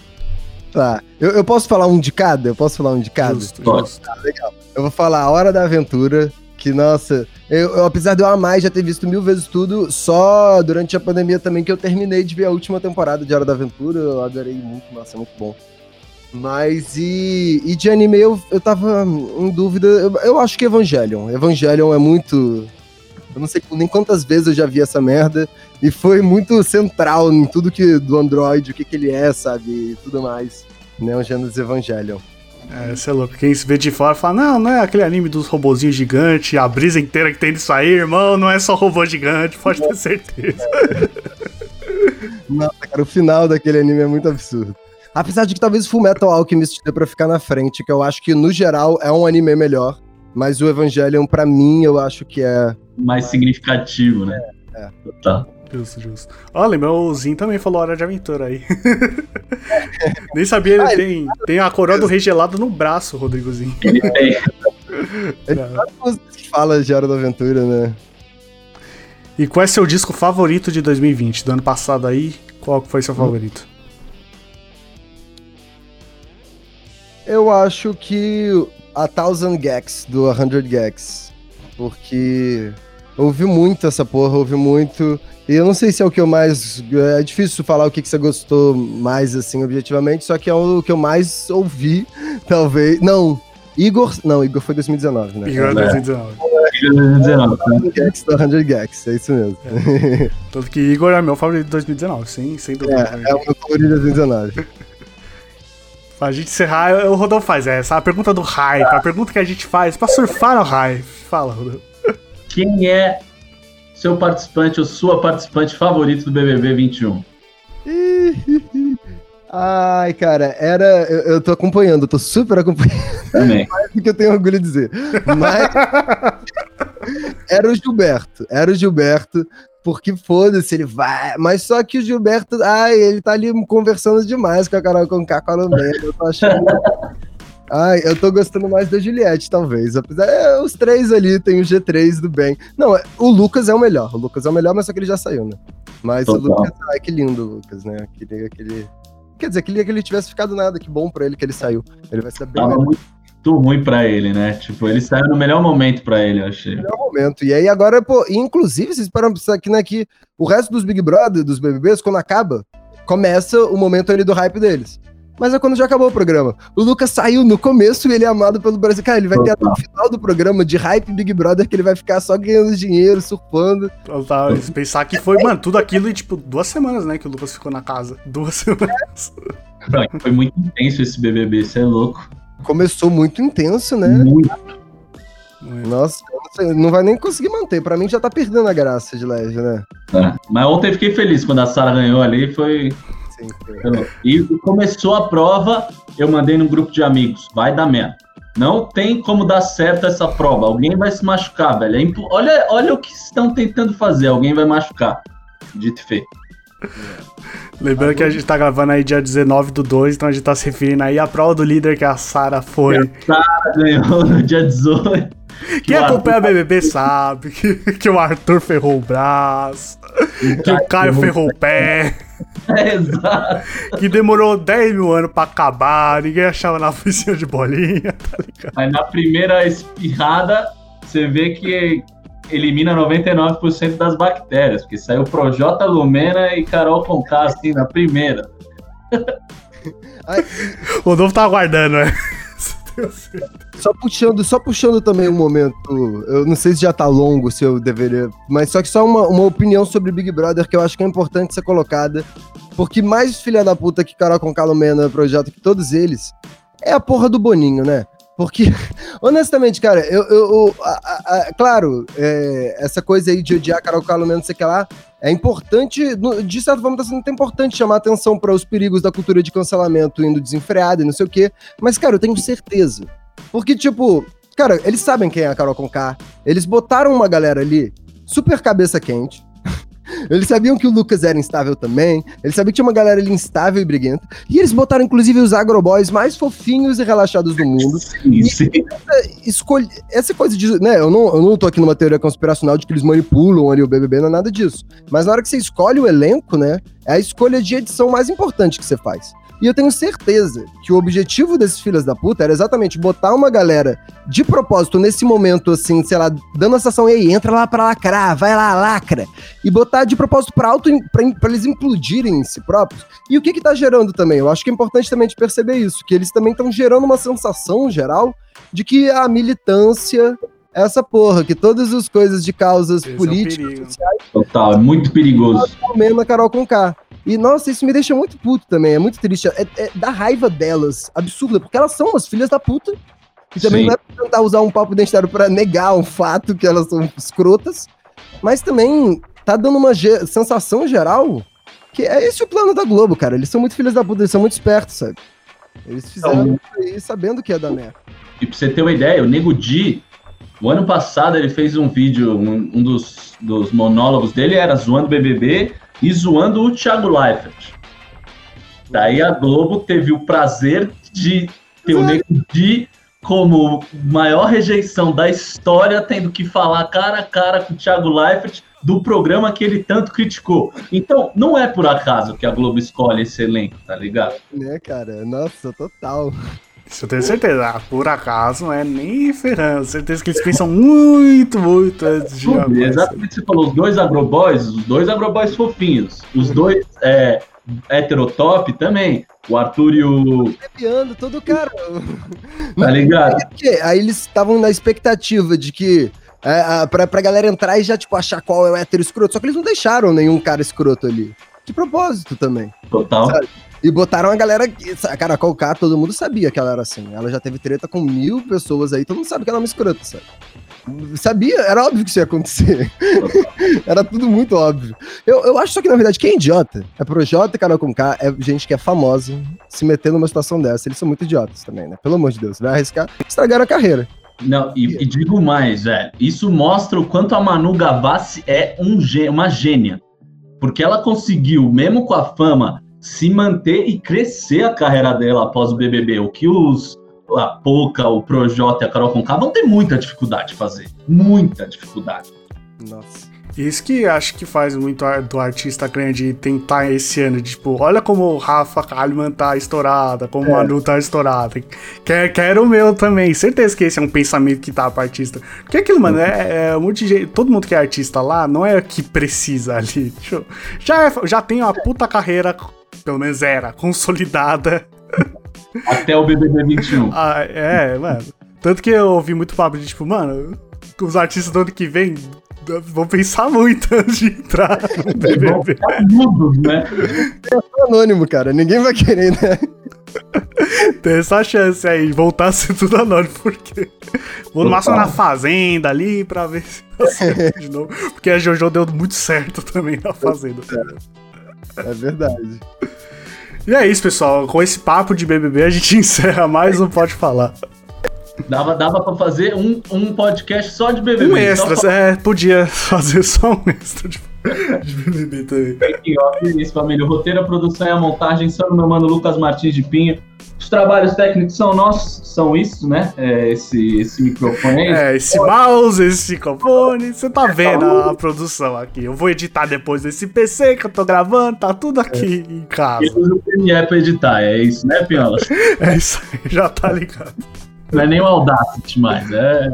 Tá. Eu, eu posso falar um de cada? Eu posso falar um de cada? Justo, justo. Tá, legal. Eu vou falar A Hora da Aventura. Que, nossa, eu, eu, apesar de eu amar e já ter visto mil vezes tudo, só durante a pandemia também que eu terminei de ver a última temporada de Hora da Aventura. Eu adorei muito, nossa, é muito bom. Mas e, e de anime eu, eu tava em dúvida. Eu, eu, acho que Evangelion. Evangelion é muito. Eu não sei nem quantas vezes eu já vi essa merda. E foi muito central em tudo que do Android, o que, que ele é, sabe? E tudo mais. Neon Genesis Evangelion. É, você é louco. Quem se vê de fora fala, não, não é aquele anime dos robozinhos gigantes, a brisa inteira que tem disso aí, irmão, não é só robô gigante, pode ter certeza. Não, cara, o final daquele anime é muito absurdo. Apesar de que talvez o Fullmetal Alchemist dê pra ficar na frente, que eu acho que, no geral, é um anime melhor. Mas o Evangelion, pra mim, eu acho que é... Mais significativo, né? É. é. Tá. Justo, justo. Olha, meu Zin também falou Hora de Aventura aí. Nem sabia, ele ah, tem, tem a coroa do rei gelado no braço, Rodrigozinho. Ele tem. Ele fala de Hora da Aventura, né? E qual é seu disco favorito de 2020? Do ano passado aí, qual foi seu hum. favorito? Eu acho que a Thousand Gags, do 100 Gags. Porque ouvi muito essa porra, ouvi muito. E eu não sei se é o que eu mais. É difícil falar o que, que você gostou mais, assim, objetivamente, só que é o que eu mais ouvi, talvez. Não, Igor. Não, Igor foi 2019, né? Igor 2019. Igor 2019. Gags da 100 Gags, é isso mesmo. É. Tanto que Igor é meu favorito de 2019, sim, sem dúvida. É, é o meu favorito de 2019. Pra gente encerrar, o Rodolfo faz essa. A pergunta do hype, a pergunta que a gente faz pra surfar no hype. Fala, Rodolfo. Quem é seu participante ou sua participante favorito do BBB 21? Ai, cara, era. Eu, eu tô acompanhando, eu tô super acompanhando. Também. Mais do que eu tenho orgulho de dizer. Mas. era o Gilberto. Era o Gilberto, porque foda-se, ele vai. Mas só que o Gilberto. Ai, ele tá ali conversando demais com a Carol com a Carol Eu tô achando. Ai, eu tô gostando mais da Juliette, talvez. Apesar, é, os três ali, tem o G3 do bem. Não, é, o Lucas é o melhor. O Lucas é o melhor, mas só que ele já saiu, né? Mas Total. o Lucas, ai, que lindo o Lucas, né? Aquele, aquele... Quer dizer, queria que ele tivesse ficado nada, que bom pra ele que ele saiu. Ele vai ser bem Tava muito ruim pra ele, né? Tipo, ele saiu no melhor momento pra ele, eu achei. Melhor momento. E aí agora, pô, inclusive, vocês param pra pensar aqui, né, que o resto dos Big Brother, dos BBBs, quando acaba, começa o momento ali do hype deles mas é quando já acabou o programa. O Lucas saiu no começo e ele é amado pelo Brasil. Cara, ele vai ter até o final do programa de hype Big Brother que ele vai ficar só ganhando dinheiro, surfando. Total, pensar que foi, mano, tudo aquilo em tipo duas semanas, né? Que o Lucas ficou na casa. Duas semanas. Não, foi muito intenso esse BBB, você é louco. Começou muito intenso, né? Muito. Nossa, não vai nem conseguir manter. Pra mim já tá perdendo a graça de leve, né? É. Mas ontem eu fiquei feliz quando a Sara ganhou ali. Foi, e começou a prova, eu mandei no grupo de amigos, vai dar merda. Não tem como dar certo essa prova. Alguém vai se machucar, velho. É impo... olha, olha o que estão tentando fazer. Alguém vai machucar. Dito e feito. Lembrando que a gente tá gravando aí dia 19 do 2, então a gente tá se referindo aí à prova do líder que a Sara foi. A Sara ganhou no dia 18. Quem acompanha a BBB sabe que, que o Arthur ferrou o braço, que o Caio ferrou o pé. É, exato. Que demorou 10 mil anos pra acabar, ninguém achava na oficina de bolinha, tá ligado? Aí na primeira espirrada, você vê que elimina 99% das bactérias, porque saiu Projota Lumena e Carol Conká, assim, na primeira. o Rodolfo tá aguardando, né? Só puxando, só puxando também um momento, eu não sei se já tá longo, se eu deveria, mas só que só uma, uma opinião sobre Big Brother que eu acho que é importante ser colocada, porque mais filha da puta que Carol com Calomena projeto que todos eles, é a porra do Boninho, né? Porque, honestamente, cara, eu. eu, a, a, claro, é, essa coisa aí de odiar Carol Calomena, não sei que lá, é importante, de certa forma, tá sendo até importante chamar atenção para os perigos da cultura de cancelamento indo desenfreada e não sei o quê. Mas, cara, eu tenho certeza. Porque, tipo, cara, eles sabem quem é a Carol Conká. Eles botaram uma galera ali super cabeça quente eles sabiam que o Lucas era instável também. Eles sabiam que tinha uma galera ali instável e briguenta. E eles botaram, inclusive, os agroboys mais fofinhos e relaxados do mundo. Sim, sim. Escolhe... Essa coisa de. Né, eu, não, eu não tô aqui numa teoria conspiracional de que eles manipulam ali o BBB, não é nada disso. Mas na hora que você escolhe o elenco, né? É a escolha de edição mais importante que você faz. E eu tenho certeza que o objetivo desses filhos da puta era exatamente botar uma galera de propósito nesse momento, assim, sei lá, dando a sensação, ei, entra lá pra lacrar, vai lá, lacra. E botar de propósito pra alto, pra, pra eles implodirem em si próprios. E o que que tá gerando também? Eu acho que é importante também de perceber isso, que eles também estão gerando uma sensação geral de que a militância é essa porra, que todas as coisas de causas Esse políticas, é um sociais. Total, é muito perigoso. Mesmo a Carol com K. E, nossa, isso me deixa muito puto também, é muito triste. É, é da raiva delas, absurda, porque elas são as filhas da puta. E também Sim. não é pra tentar usar um papo identitário para negar o fato que elas são escrotas, mas também tá dando uma ge sensação geral que é esse o plano da Globo, cara. Eles são muito filhos da puta, eles são muito espertos, sabe? Eles fizeram então, isso aí sabendo que ia dar merda. E pra você ter uma ideia, o Nego Di, o ano passado ele fez um vídeo, um, um dos, dos monólogos dele era zoando o BBB e zoando o Thiago Leifert. Daí a Globo teve o prazer de ter o Nego Di como maior rejeição da história, tendo que falar cara a cara com o Thiago Leifert do programa que ele tanto criticou. Então, não é por acaso que a Globo escolhe esse elenco, tá ligado? Né, cara? Nossa, total. Isso eu tenho certeza. Ah, por acaso não é nem ferrando. Certeza que eles pensam muito, muito antes de jogar. Exatamente você falou, os dois agroboys, os dois agroboys fofinhos, os dois é, heterotop também. O Arthur e o. Arrepiando todo cara. Tá ligado? Aí eles estavam na expectativa de que. É, pra, pra galera entrar e já, tipo, achar qual é o hétero escroto. Só que eles não deixaram nenhum cara escroto ali. De propósito também. Total. Sabe? E botaram a galera. Cara, a Colcar, todo mundo sabia que ela era assim. Ela já teve treta com mil pessoas aí, todo mundo sabe que ela é uma escrota, sabe? Sabia, era óbvio que isso ia acontecer. era tudo muito óbvio. Eu, eu acho só que, na verdade, quem é idiota é Projota e Carol com K, é gente que é famosa se meter numa situação dessa. Eles são muito idiotas também, né? Pelo amor de Deus, vai arriscar, estragar a carreira. Não, e, e, digo mais, velho. Isso mostra o quanto a Manu Gavassi é um, uma gênia. Porque ela conseguiu, mesmo com a fama, se manter e crescer a carreira dela após o BBB. O que os a Poca, o Projota e a Carol Conká vão ter muita dificuldade de fazer. Muita dificuldade. Nossa. Isso que acho que faz muito do artista grande tentar esse ano, tipo, olha como o Rafa Kalimann tá estourada, como o é. Manu tá estourada. Quer, quero o meu também. Certeza que esse é um pensamento que tá pro artista. Porque aquilo, mano, é, é um monte de gente, Todo mundo que é artista lá não é que precisa ali. Já, é, já tem uma puta carreira pelo menos era, consolidada. Até o BBB 21. Ah, é, mano. Tanto que eu ouvi muito papo de tipo, mano, os artistas do ano que vem vão pensar muito antes de entrar no BBB. Mudo, né? É anônimo, cara. Ninguém vai querer, né? Tem essa chance aí, voltar a ser tudo anônimo, porque. Vou no máximo na fazenda ali pra ver se de novo. Porque a JoJo deu muito certo também na fazenda. É verdade. E é isso, pessoal. Com esse papo de BBB, a gente encerra mais um Pode Falar. Dava, dava pra fazer um, um podcast só de BBB. Um extra, só... é, podia fazer só um extra de, de BBB também. Isso, família. O roteiro, a produção e a montagem são do meu mano Lucas Martins de Pinha. Os trabalhos técnicos são nossos, são isso, né? É, esse, esse microfone aí. É, esse mouse, esse microfone. Você tá vendo a, produção aqui. Eu vou editar depois desse PC que eu tô gravando, tá tudo aqui é. em casa. Eu uso o Premiere pra editar, é isso, né, Piola? é isso aí, já tá ligado. Não é nem o Audacity mais, é.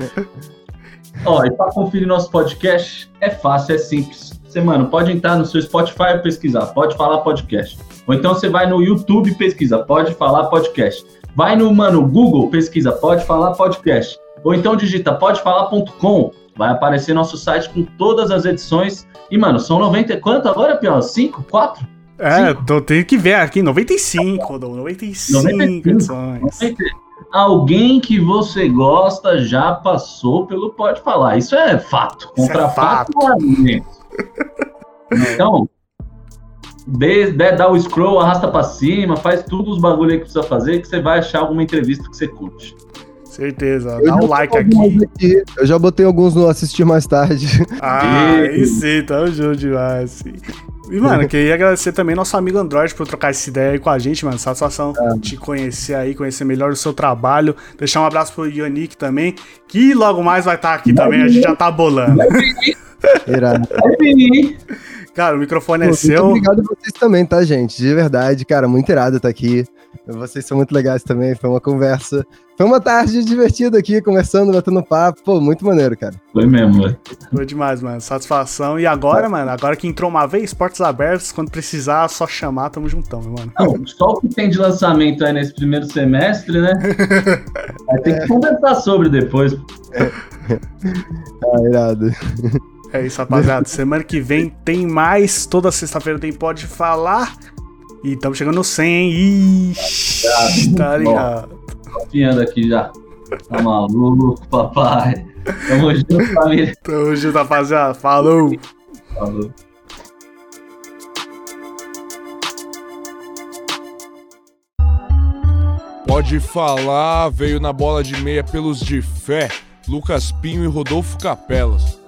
Ó, e para conferir nosso podcast, é fácil, é simples. Você, mano, pode entrar no seu Spotify e pesquisar, pode falar podcast. Ou então você vai no YouTube e pesquisa, pode falar podcast. Vai no, mano, Google, pesquisa, pode falar podcast. Ou então digita podefalar.com, vai aparecer nosso site com todas as edições. E, mano, são 90 quanto agora, Pior? 5? 4? É, tô, tem que ver aqui, 95, Rodolfo, 95, 95 edições. 90. Alguém que você gosta já passou pelo Pode Falar. Isso é fato. Contra é fato. fato então, dê, dê, dá o scroll, arrasta pra cima, faz tudo os bagulho aí que precisa fazer, que você vai achar alguma entrevista que você curte. Certeza, dá um like aqui. aqui. Eu já botei alguns no assistir mais tarde. Ah, e sim, tamo junto demais. E, mano, queria agradecer também nosso amigo Android por trocar essa ideia aí com a gente, mano. Satisfação é. te conhecer aí, conhecer melhor o seu trabalho. Deixar um abraço pro Yannick também, que logo mais vai estar aqui também, a gente já tá bolando. Irado. Cara, o microfone é seu. Muito obrigado a vocês também, tá, gente? De verdade, cara, muito irado estar aqui. Vocês são muito legais também, foi uma conversa. Foi uma tarde divertida aqui, conversando, batendo papo. Pô, muito maneiro, cara. Foi mesmo, velho. Foi demais, mano. Satisfação. E agora, mano, agora que entrou uma vez, portas abertas, quando precisar, só chamar, tamo juntão, meu mano. Não, só o que tem de lançamento aí nesse primeiro semestre, né? Vai ter que conversar sobre depois. Ah, irado. É isso, rapaziada. Semana que vem tem mais. Toda sexta-feira tem Pode Falar. E estamos chegando no 100, hein? Ixi, tá ligado. Confiando aqui já. Tá maluco, papai. Tamo junto, família. Tamo junto, rapaziada. Falou. Falou. Pode falar, veio na bola de meia pelos de fé, Lucas Pinho e Rodolfo Capelas.